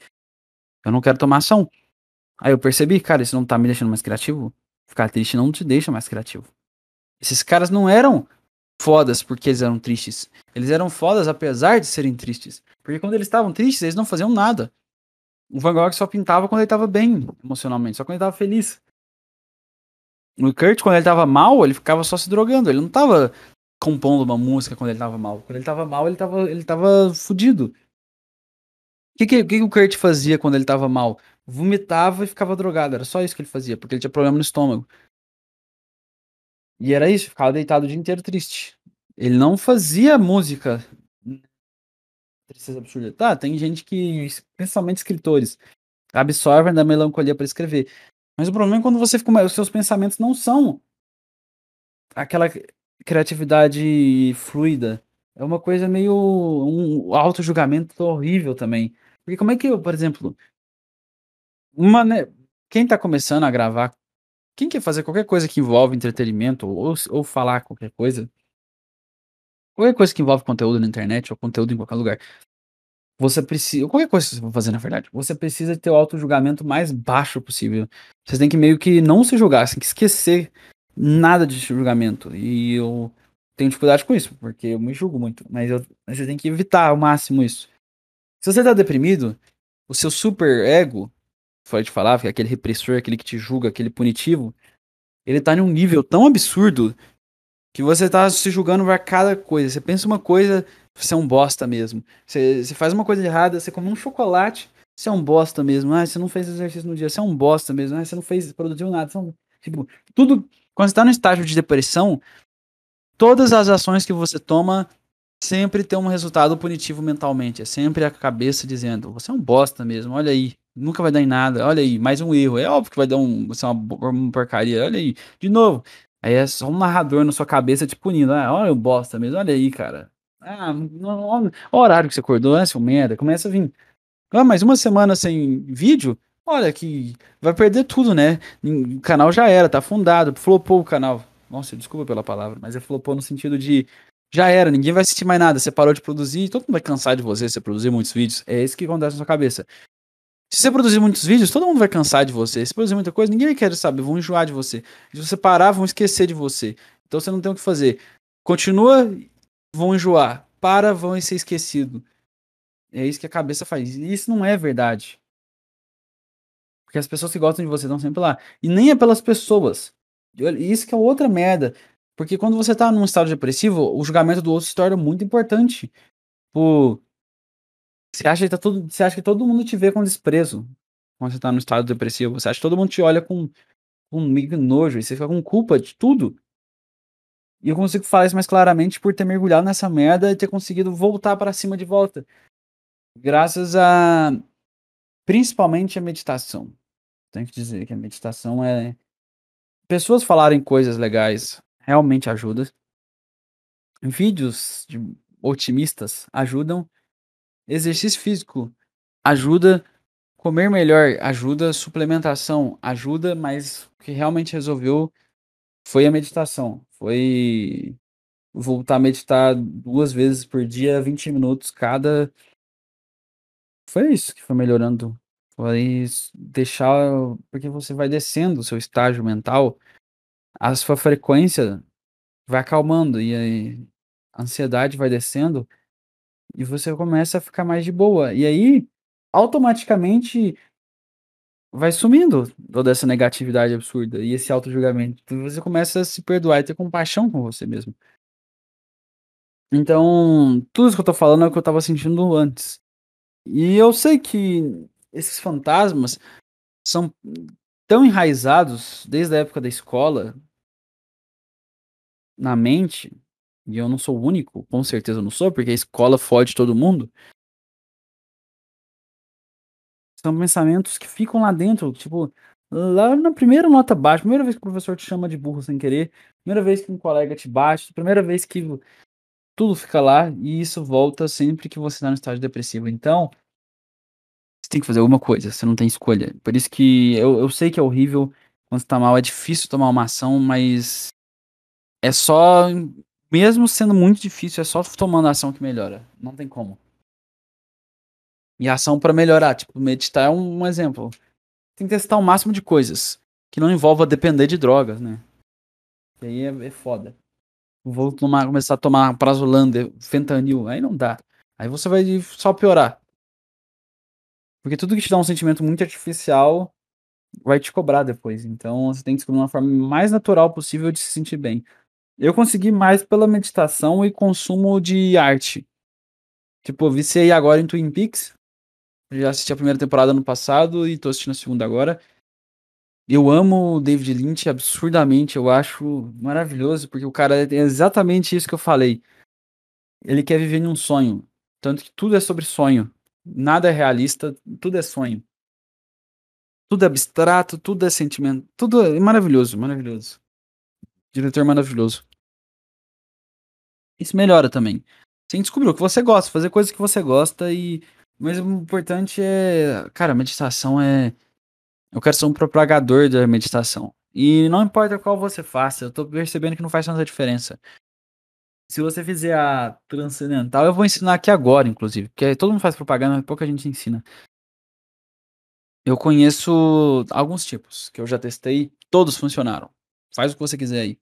[SPEAKER 1] Eu não quero tomar ação. Aí eu percebi, cara, isso não tá me deixando mais criativo. Ficar triste não te deixa mais criativo. Esses caras não eram fodas porque eles eram tristes. Eles eram fodas apesar de serem tristes. Porque quando eles estavam tristes, eles não faziam nada. O Van Gogh só pintava quando ele tava bem emocionalmente, só quando ele tava feliz. O Kurt, quando ele tava mal, ele ficava só se drogando. Ele não tava compondo uma música quando ele tava mal. Quando ele tava mal, ele tava, ele tava fudido que, que, que o Kurt fazia quando ele tava mal? Vomitava e ficava drogado. Era só isso que ele fazia, porque ele tinha problema no estômago. E era isso, ficava deitado o dia inteiro triste. Ele não fazia música. Tristeza absurda. Tá, tem gente que, principalmente escritores, absorvem da melancolia para escrever. Mas o problema é quando você fica. Os seus pensamentos não são aquela criatividade fluida. É uma coisa meio. um auto-julgamento horrível também. Porque como é que eu, por exemplo, uma, né, quem tá começando a gravar, quem quer fazer qualquer coisa que envolve entretenimento ou, ou falar qualquer coisa, qualquer coisa que envolve conteúdo na internet ou conteúdo em qualquer lugar, você precisa, qualquer coisa que você for fazer na verdade, você precisa ter o auto-julgamento mais baixo possível. Você tem que meio que não se julgar, você tem que esquecer nada de julgamento. E eu tenho dificuldade com isso, porque eu me julgo muito, mas eu, você tem que evitar ao máximo isso. Se você tá deprimido, o seu super ego, foi de falar, que aquele repressor, aquele que te julga, aquele punitivo, ele tá num nível tão absurdo que você tá se julgando por cada coisa. Você pensa uma coisa, você é um bosta mesmo. Você, você faz uma coisa errada, você come um chocolate, você é um bosta mesmo. Ah, você não fez exercício no dia, você é um bosta mesmo. Ah, você não fez, produziu nada. Você é um, tipo, tudo. Quando você tá no estágio de depressão, todas as ações que você toma sempre tem um resultado punitivo mentalmente. É sempre a cabeça dizendo: você é um bosta mesmo, olha aí. Nunca vai dar em nada, olha aí, mais um erro. É óbvio que vai dar um, é uma, uma porcaria, olha aí, de novo. Aí é só um narrador na sua cabeça te punindo. Ah, olha o bosta mesmo, olha aí, cara. Ah, o horário que você acordou, né, seu merda. Começa a vir. Ah, mais uma semana sem vídeo? Olha que vai perder tudo, né? O canal já era, tá afundado, flopou o canal. Nossa, desculpa pela palavra, mas é flopou no sentido de já era, ninguém vai assistir mais nada. Você parou de produzir, todo mundo vai cansar de você, você produzir muitos vídeos. É isso que acontece na sua cabeça. Se você produzir muitos vídeos, todo mundo vai cansar de você. Se produzir muita coisa, ninguém vai querer saber, vão enjoar de você. Se você parar, vão esquecer de você. Então você não tem o que fazer. Continua, vão enjoar. Para, vão ser esquecido. É isso que a cabeça faz. E isso não é verdade. Porque as pessoas que gostam de você estão sempre lá. E nem é pelas pessoas. Isso que é outra merda. Porque quando você tá num estado depressivo, o julgamento do outro se torna muito importante. Por você acha que tá todo, você acha que todo mundo te vê com desprezo quando você tá no estado depressivo. Você acha que todo mundo te olha com, com nojo e você fica com culpa de tudo. E eu consigo falar isso mais claramente por ter mergulhado nessa merda e ter conseguido voltar para cima de volta. Graças a principalmente a meditação. Tenho que dizer que a meditação é pessoas falarem coisas legais realmente ajuda. Vídeos de otimistas ajudam Exercício físico ajuda, comer melhor ajuda, suplementação ajuda, mas o que realmente resolveu foi a meditação. Foi voltar a meditar duas vezes por dia, 20 minutos cada. Foi isso que foi melhorando. Foi deixar. Porque você vai descendo o seu estágio mental, a sua frequência vai acalmando e a ansiedade vai descendo e você começa a ficar mais de boa. E aí, automaticamente, vai sumindo toda essa negatividade absurda e esse auto-julgamento. Então, você começa a se perdoar e ter compaixão com você mesmo. Então, tudo isso que eu tô falando é o que eu tava sentindo antes. E eu sei que esses fantasmas são tão enraizados desde a época da escola na mente e eu não sou o único, com certeza eu não sou, porque a escola fode todo mundo. São pensamentos que ficam lá dentro, tipo, lá na primeira nota baixa, primeira vez que o professor te chama de burro sem querer, primeira vez que um colega te bate, primeira vez que tudo fica lá e isso volta sempre que você está no estágio depressivo. Então, você tem que fazer alguma coisa, você não tem escolha. Por isso que eu, eu sei que é horrível quando você tá mal, é difícil tomar uma ação, mas é só mesmo sendo muito difícil, é só tomando ação que melhora. Não tem como. E ação para melhorar, tipo, meditar é um, um, exemplo. Tem que testar o máximo de coisas que não envolva depender de drogas, né? E aí é, é foda. Vou tomar, começar a tomar prazolanda, fentanil, aí não dá. Aí você vai só piorar. Porque tudo que te dá um sentimento muito artificial vai te cobrar depois. Então você tem que descobrir uma forma mais natural possível de se sentir bem. Eu consegui mais pela meditação e consumo de arte. Tipo, viciei agora em Twin Peaks. Já assisti a primeira temporada no passado e tô assistindo a segunda agora. Eu amo o David Lynch absurdamente, eu acho maravilhoso, porque o cara é exatamente isso que eu falei. Ele quer viver em um sonho. Tanto que tudo é sobre sonho. Nada é realista, tudo é sonho. Tudo é abstrato, tudo é sentimento. Tudo é maravilhoso, maravilhoso. Diretor maravilhoso. Isso melhora também. Você descobriu o que você gosta, fazer coisas que você gosta e Mas o importante é. Cara, meditação é. Eu quero ser um propagador da meditação. E não importa qual você faça, eu tô percebendo que não faz tanta diferença. Se você fizer a transcendental, eu vou ensinar aqui agora, inclusive, porque todo mundo faz propaganda, mas pouca gente ensina. Eu conheço alguns tipos que eu já testei, todos funcionaram. Faz o que você quiser aí.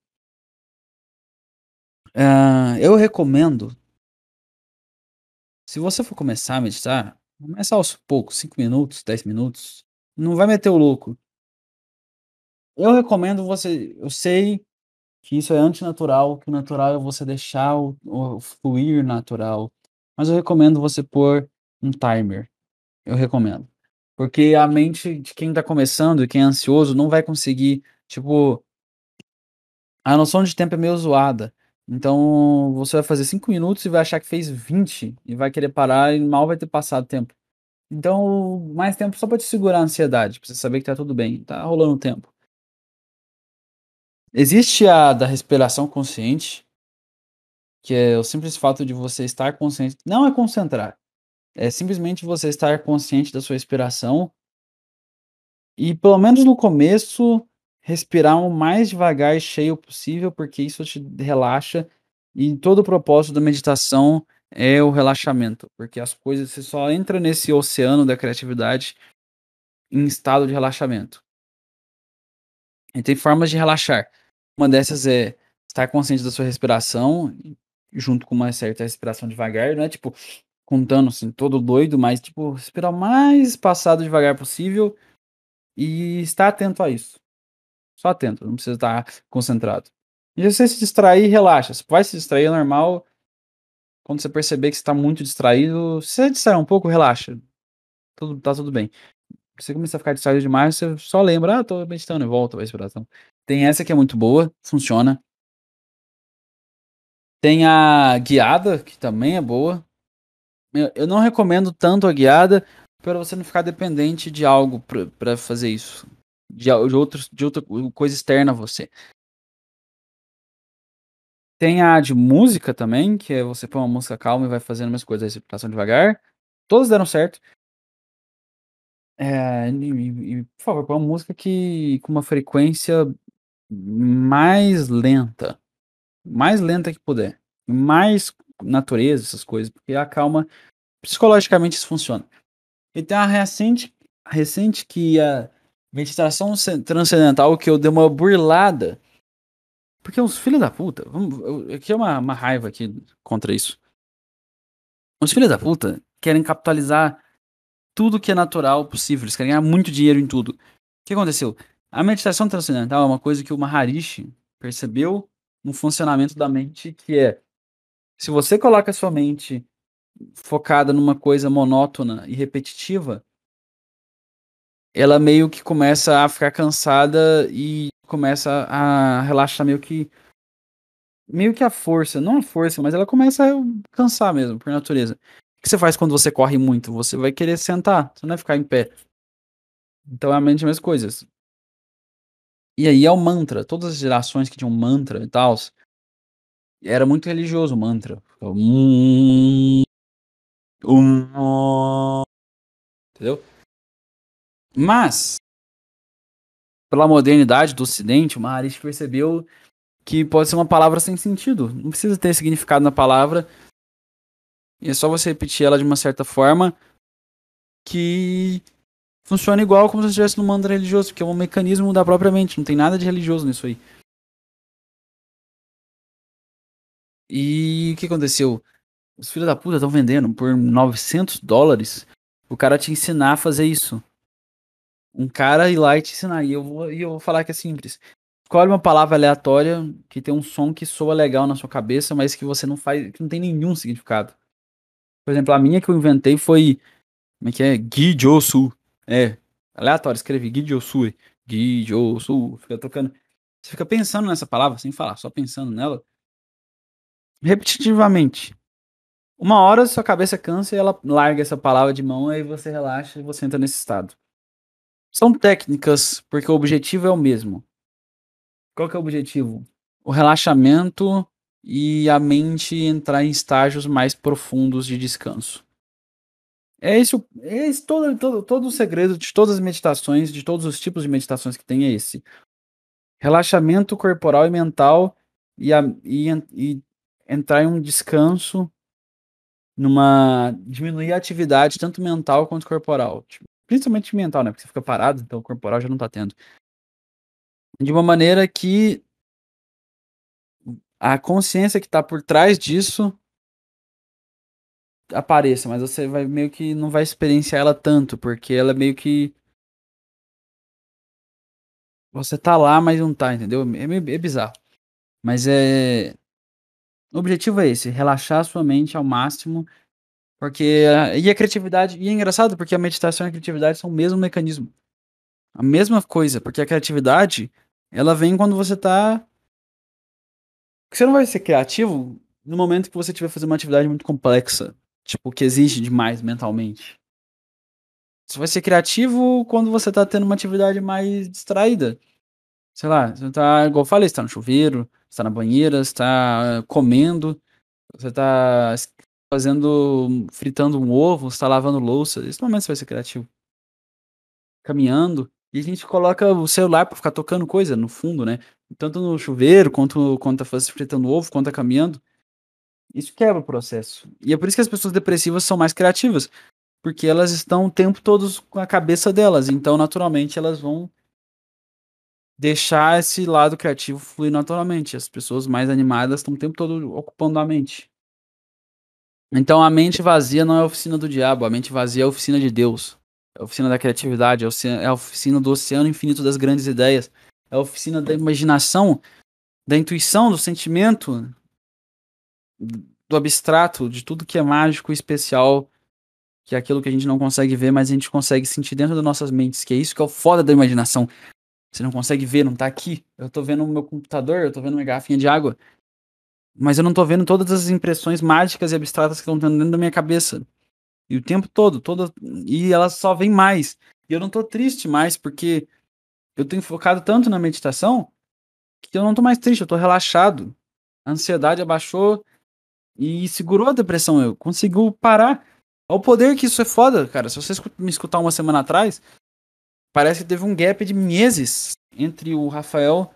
[SPEAKER 1] Uh, eu recomendo. Se você for começar a meditar, começa aos poucos, 5 minutos, 10 minutos. Não vai meter o louco. Eu recomendo você. Eu sei que isso é antinatural, que o natural é você deixar o, o fluir natural. Mas eu recomendo você pôr um timer. Eu recomendo. Porque a mente de quem tá começando e quem é ansioso não vai conseguir, tipo, a noção de tempo é meio zoada. Então, você vai fazer 5 minutos e vai achar que fez 20 e vai querer parar e mal vai ter passado tempo. Então, mais tempo só pra te segurar a ansiedade, pra você saber que tá tudo bem, tá rolando tempo. Existe a da respiração consciente, que é o simples fato de você estar consciente, não é concentrar, é simplesmente você estar consciente da sua respiração e pelo menos no começo respirar o mais devagar e cheio possível, porque isso te relaxa e todo o propósito da meditação é o relaxamento, porque as coisas você só entra nesse oceano da criatividade em estado de relaxamento. E tem formas de relaxar. Uma dessas é estar consciente da sua respiração, junto com uma certa respiração devagar, não é tipo contando assim, todo doido, mas tipo, respirar o mais passado devagar possível e estar atento a isso. Só atento, não precisa estar concentrado. E se você se distrair, relaxa. Você vai se distrair, é normal. Quando você perceber que você está muito distraído, se você distrair um pouco, relaxa. Tudo, tá tudo bem. Se você começar a ficar distraído demais, você só lembra, ah, tô meditando e volta a respiração. Tem essa que é muito boa, funciona. Tem a guiada, que também é boa. Eu não recomendo tanto a guiada para você não ficar dependente de algo para fazer isso de, de, de outra coisa externa a você. Tem a de música também, que é você põe uma música calma e vai fazendo mais coisas, a respiração devagar. Todas deram certo. É, e, e, por favor, põe uma música que com uma frequência mais lenta. Mais lenta que puder. Mais natureza, essas coisas, porque acalma. Psicologicamente isso funciona. E tem uma recente, recente que a Meditação transcendental que eu dei uma burlada. Porque os filhos da puta. Vamos, aqui é uma, uma raiva aqui contra isso. Os filhos da puta querem capitalizar tudo que é natural possível. Eles querem ganhar muito dinheiro em tudo. O que aconteceu? A meditação transcendental é uma coisa que o Maharishi percebeu no funcionamento da mente, que é se você coloca a sua mente focada numa coisa monótona e repetitiva, ela meio que começa a ficar cansada e começa a relaxar meio que meio que a força, não a força, mas ela começa a cansar mesmo, por natureza. O que você faz quando você corre muito? Você vai querer sentar, você não vai ficar em pé. Então é a mente as coisas. E aí é o mantra, todas as gerações que tinham mantra e tal, era muito religioso o mantra. Um, um, entendeu? Mas, pela modernidade do Ocidente, o Maharishi percebeu que pode ser uma palavra sem sentido. Não precisa ter significado na palavra. E é só você repetir ela de uma certa forma que funciona igual como se estivesse no mantra religioso, que é um mecanismo da própria mente. Não tem nada de religioso nisso aí. E o que aconteceu? Os filhos da puta estão vendendo por 900 dólares o cara te ensinar a fazer isso um cara ir lá e te ensinar. E eu vou, e eu vou falar que é simples. Escolhe uma palavra aleatória que tem um som que soa legal na sua cabeça, mas que você não faz, que não tem nenhum significado. Por exemplo, a minha que eu inventei foi. Como é que é? Gijosu. É. Aleatório, escrevi Gijosu. Gijosu. Fica tocando. Você fica pensando nessa palavra sem falar, só pensando nela. Repetitivamente. Uma hora sua cabeça cansa e ela larga essa palavra de mão, aí você relaxa e você entra nesse estado. São técnicas, porque o objetivo é o mesmo. Qual que é o objetivo? O relaxamento e a mente entrar em estágios mais profundos de descanso. É esse, é esse todo, todo, todo o segredo de todas as meditações, de todos os tipos de meditações que tem é esse. Relaxamento corporal e mental e, a, e, e entrar em um descanso numa diminuir a atividade tanto mental quanto corporal. Tipo, principalmente mental, né? Porque você fica parado, então o corporal já não tá tendo. De uma maneira que a consciência que tá por trás disso apareça, mas você vai meio que não vai experienciar ela tanto, porque ela é meio que você tá lá, mas não tá, entendeu? É meio é bizarro. Mas é o objetivo é esse, relaxar sua mente ao máximo, porque e a criatividade, e é engraçado porque a meditação e a criatividade são o mesmo mecanismo. A mesma coisa, porque a criatividade, ela vem quando você tá você não vai ser criativo no momento que você tiver fazendo uma atividade muito complexa, tipo, que exige demais mentalmente. Você vai ser criativo quando você tá tendo uma atividade mais distraída. Sei lá, você tá, igual eu falei, você tá no chuveiro, você tá na banheira, você tá comendo, você tá fazendo, fritando um ovo, você tá lavando louça. Nesse momento você vai ser criativo. Caminhando. E a gente coloca o celular para ficar tocando coisa no fundo, né? Tanto no chuveiro, quanto quando tá fritando ovo, quanto tá caminhando. Isso quebra o processo. E é por isso que as pessoas depressivas são mais criativas. Porque elas estão o tempo todo com a cabeça delas. Então, naturalmente, elas vão deixar esse lado criativo fluir naturalmente. As pessoas mais animadas estão o tempo todo ocupando a mente. Então a mente vazia não é a oficina do diabo, a mente vazia é a oficina de Deus. É a oficina da criatividade, é a oficina do oceano infinito das grandes ideias. É a oficina da imaginação, da intuição, do sentimento, do abstrato, de tudo que é mágico e especial, que é aquilo que a gente não consegue ver, mas a gente consegue sentir dentro das nossas mentes, que é isso que é o foda da imaginação. Você não consegue ver, não tá aqui. Eu tô vendo o meu computador, eu tô vendo uma garrafinha de água. Mas eu não tô vendo todas as impressões mágicas e abstratas que estão dentro da minha cabeça. E o tempo todo, toda e elas só vêm mais. E eu não tô triste mais porque eu tenho focado tanto na meditação que eu não tô mais triste, eu tô relaxado. A ansiedade abaixou e segurou a depressão, eu consigo parar. Olha o poder que isso é foda, cara. Se você me escutar uma semana atrás, parece que teve um gap de meses entre o Rafael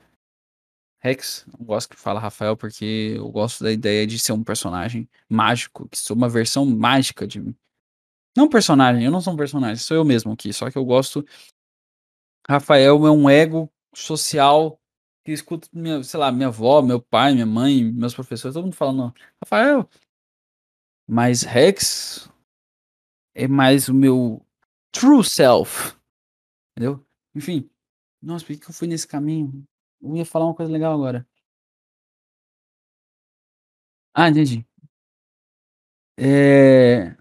[SPEAKER 1] Rex. Não gosto que fala Rafael porque eu gosto da ideia de ser um personagem mágico, que sou uma versão mágica de mim. Não personagem, eu não sou um personagem, sou eu mesmo aqui. Só que eu gosto. Rafael é um ego social que escuta, minha, sei lá, minha avó, meu pai, minha mãe, meus professores, todo mundo falando, Rafael. Mas Rex é mais o meu true self. Entendeu? Enfim. Nossa, por que eu fui nesse caminho? Eu ia falar uma coisa legal agora. Ah, entendi. É...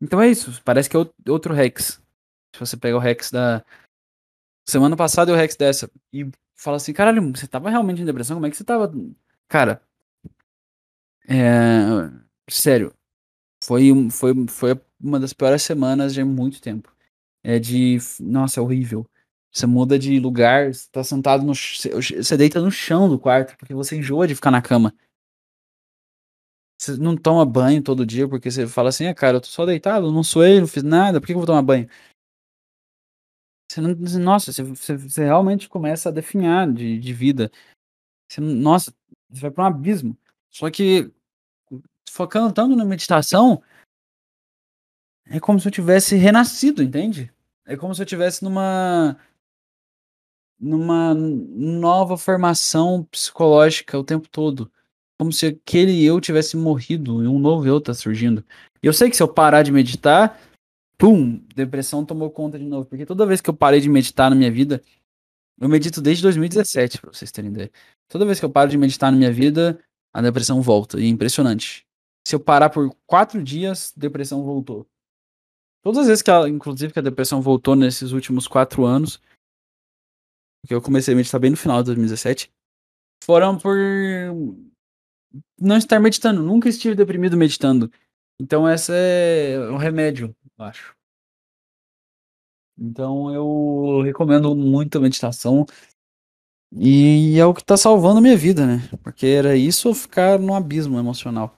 [SPEAKER 1] Então é isso. Parece que é outro Rex. Se você pega o Rex da semana passada e o Rex dessa e fala assim, caralho, você tava realmente em depressão? Como é que você tava? Cara, é... sério, foi, foi, foi uma das piores semanas de muito tempo é de. Nossa, é horrível. Você muda de lugar, você tá sentado no. Você deita no chão do quarto, porque você enjoa de ficar na cama. Você não toma banho todo dia, porque você fala assim, ah, cara, eu tô só deitado, não suei, não fiz nada, por que eu vou tomar banho? Você não, nossa, você, você, você realmente começa a definhar de, de vida. Você, nossa, você vai para um abismo. Só que, focando tanto na meditação, é como se eu tivesse renascido, entende? É como se eu tivesse numa numa nova formação psicológica o tempo todo. Como se aquele eu tivesse morrido e um novo eu tá surgindo. E eu sei que se eu parar de meditar, pum, depressão tomou conta de novo. Porque toda vez que eu parei de meditar na minha vida, eu medito desde 2017, pra vocês terem ideia. Toda vez que eu paro de meditar na minha vida, a depressão volta. E é impressionante. Se eu parar por quatro dias, depressão voltou. Todas as vezes que, ela, inclusive, que a depressão voltou nesses últimos quatro anos, porque eu comecei a meditar bem no final de 2017, foram por não estar meditando. Nunca estive deprimido meditando. Então, essa é um remédio, eu acho. Então, eu recomendo muito a meditação. E é o que tá salvando a minha vida, né? Porque era isso ou ficar num abismo emocional.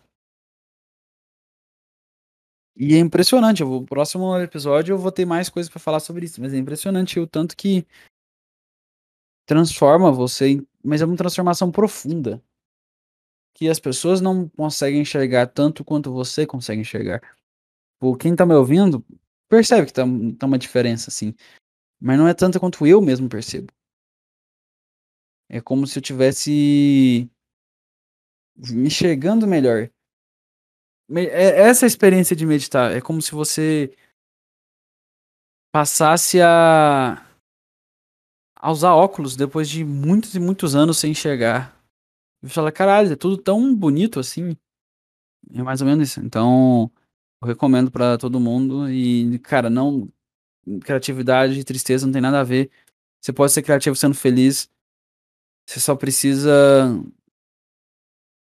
[SPEAKER 1] E é impressionante, o próximo episódio eu vou ter mais coisas para falar sobre isso, mas é impressionante o tanto que transforma você, mas é uma transformação profunda. Que as pessoas não conseguem enxergar tanto quanto você consegue enxergar. Por quem tá me ouvindo, percebe que tá, tá uma diferença, assim. Mas não é tanto quanto eu mesmo percebo. É como se eu tivesse me enxergando melhor. É, essa experiência de meditar é como se você passasse a, a usar óculos depois de muitos e muitos anos sem enxergar. E fala, caralho, é tudo tão bonito assim. É mais ou menos isso. Então, eu recomendo para todo mundo. E, cara, não. Criatividade e tristeza não tem nada a ver. Você pode ser criativo sendo feliz. Você só precisa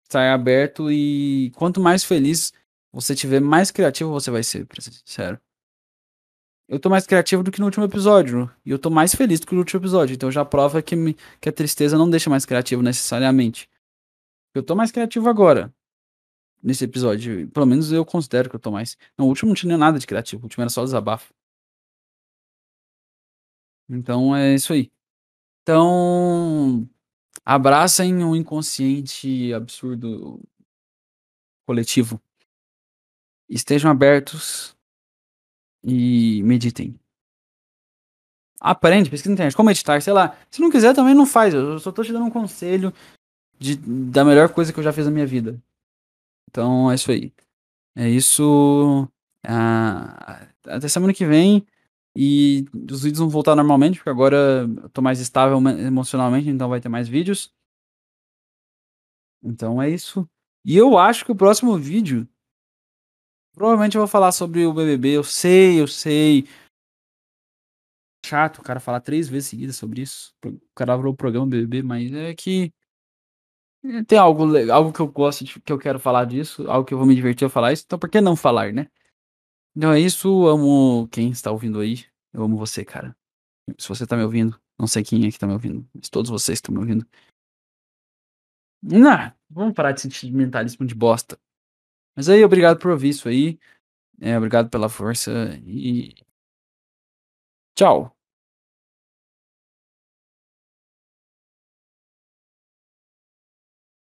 [SPEAKER 1] estar aberto e quanto mais feliz você tiver, mais criativo você vai ser, pra ser sincero. Eu tô mais criativo do que no último episódio. E eu tô mais feliz do que no último episódio. Então já prova que, me, que a tristeza não deixa mais criativo necessariamente. Eu tô mais criativo agora. Nesse episódio. Pelo menos eu considero que eu tô mais. No último não tinha nada de criativo. O último era só desabafo. Então é isso aí. Então. Abracem o inconsciente absurdo coletivo. Estejam abertos e meditem. Aprende, pesquisa na internet, como meditar, sei lá. Se não quiser, também não faz. Eu só tô te dando um conselho de, da melhor coisa que eu já fiz na minha vida. Então é isso aí. É isso. Ah, até semana que vem. E os vídeos vão voltar normalmente, porque agora eu tô mais estável emocionalmente, então vai ter mais vídeos. Então é isso. E eu acho que o próximo vídeo. Provavelmente eu vou falar sobre o BBB. Eu sei, eu sei. Chato o cara falar três vezes seguidas sobre isso. O cara abriu o programa BBB, mas é que. Tem algo, algo que eu gosto, de, que eu quero falar disso, algo que eu vou me divertir a falar isso, então por que não falar, né? Então é isso, amo quem está ouvindo aí. Eu amo você, cara. Se você tá me ouvindo, não sei quem é que tá me ouvindo, mas todos vocês estão me ouvindo. Não, vamos parar de sentimentalismo de bosta. Mas aí, obrigado por ouvir isso aí. É, obrigado pela força e. Tchau.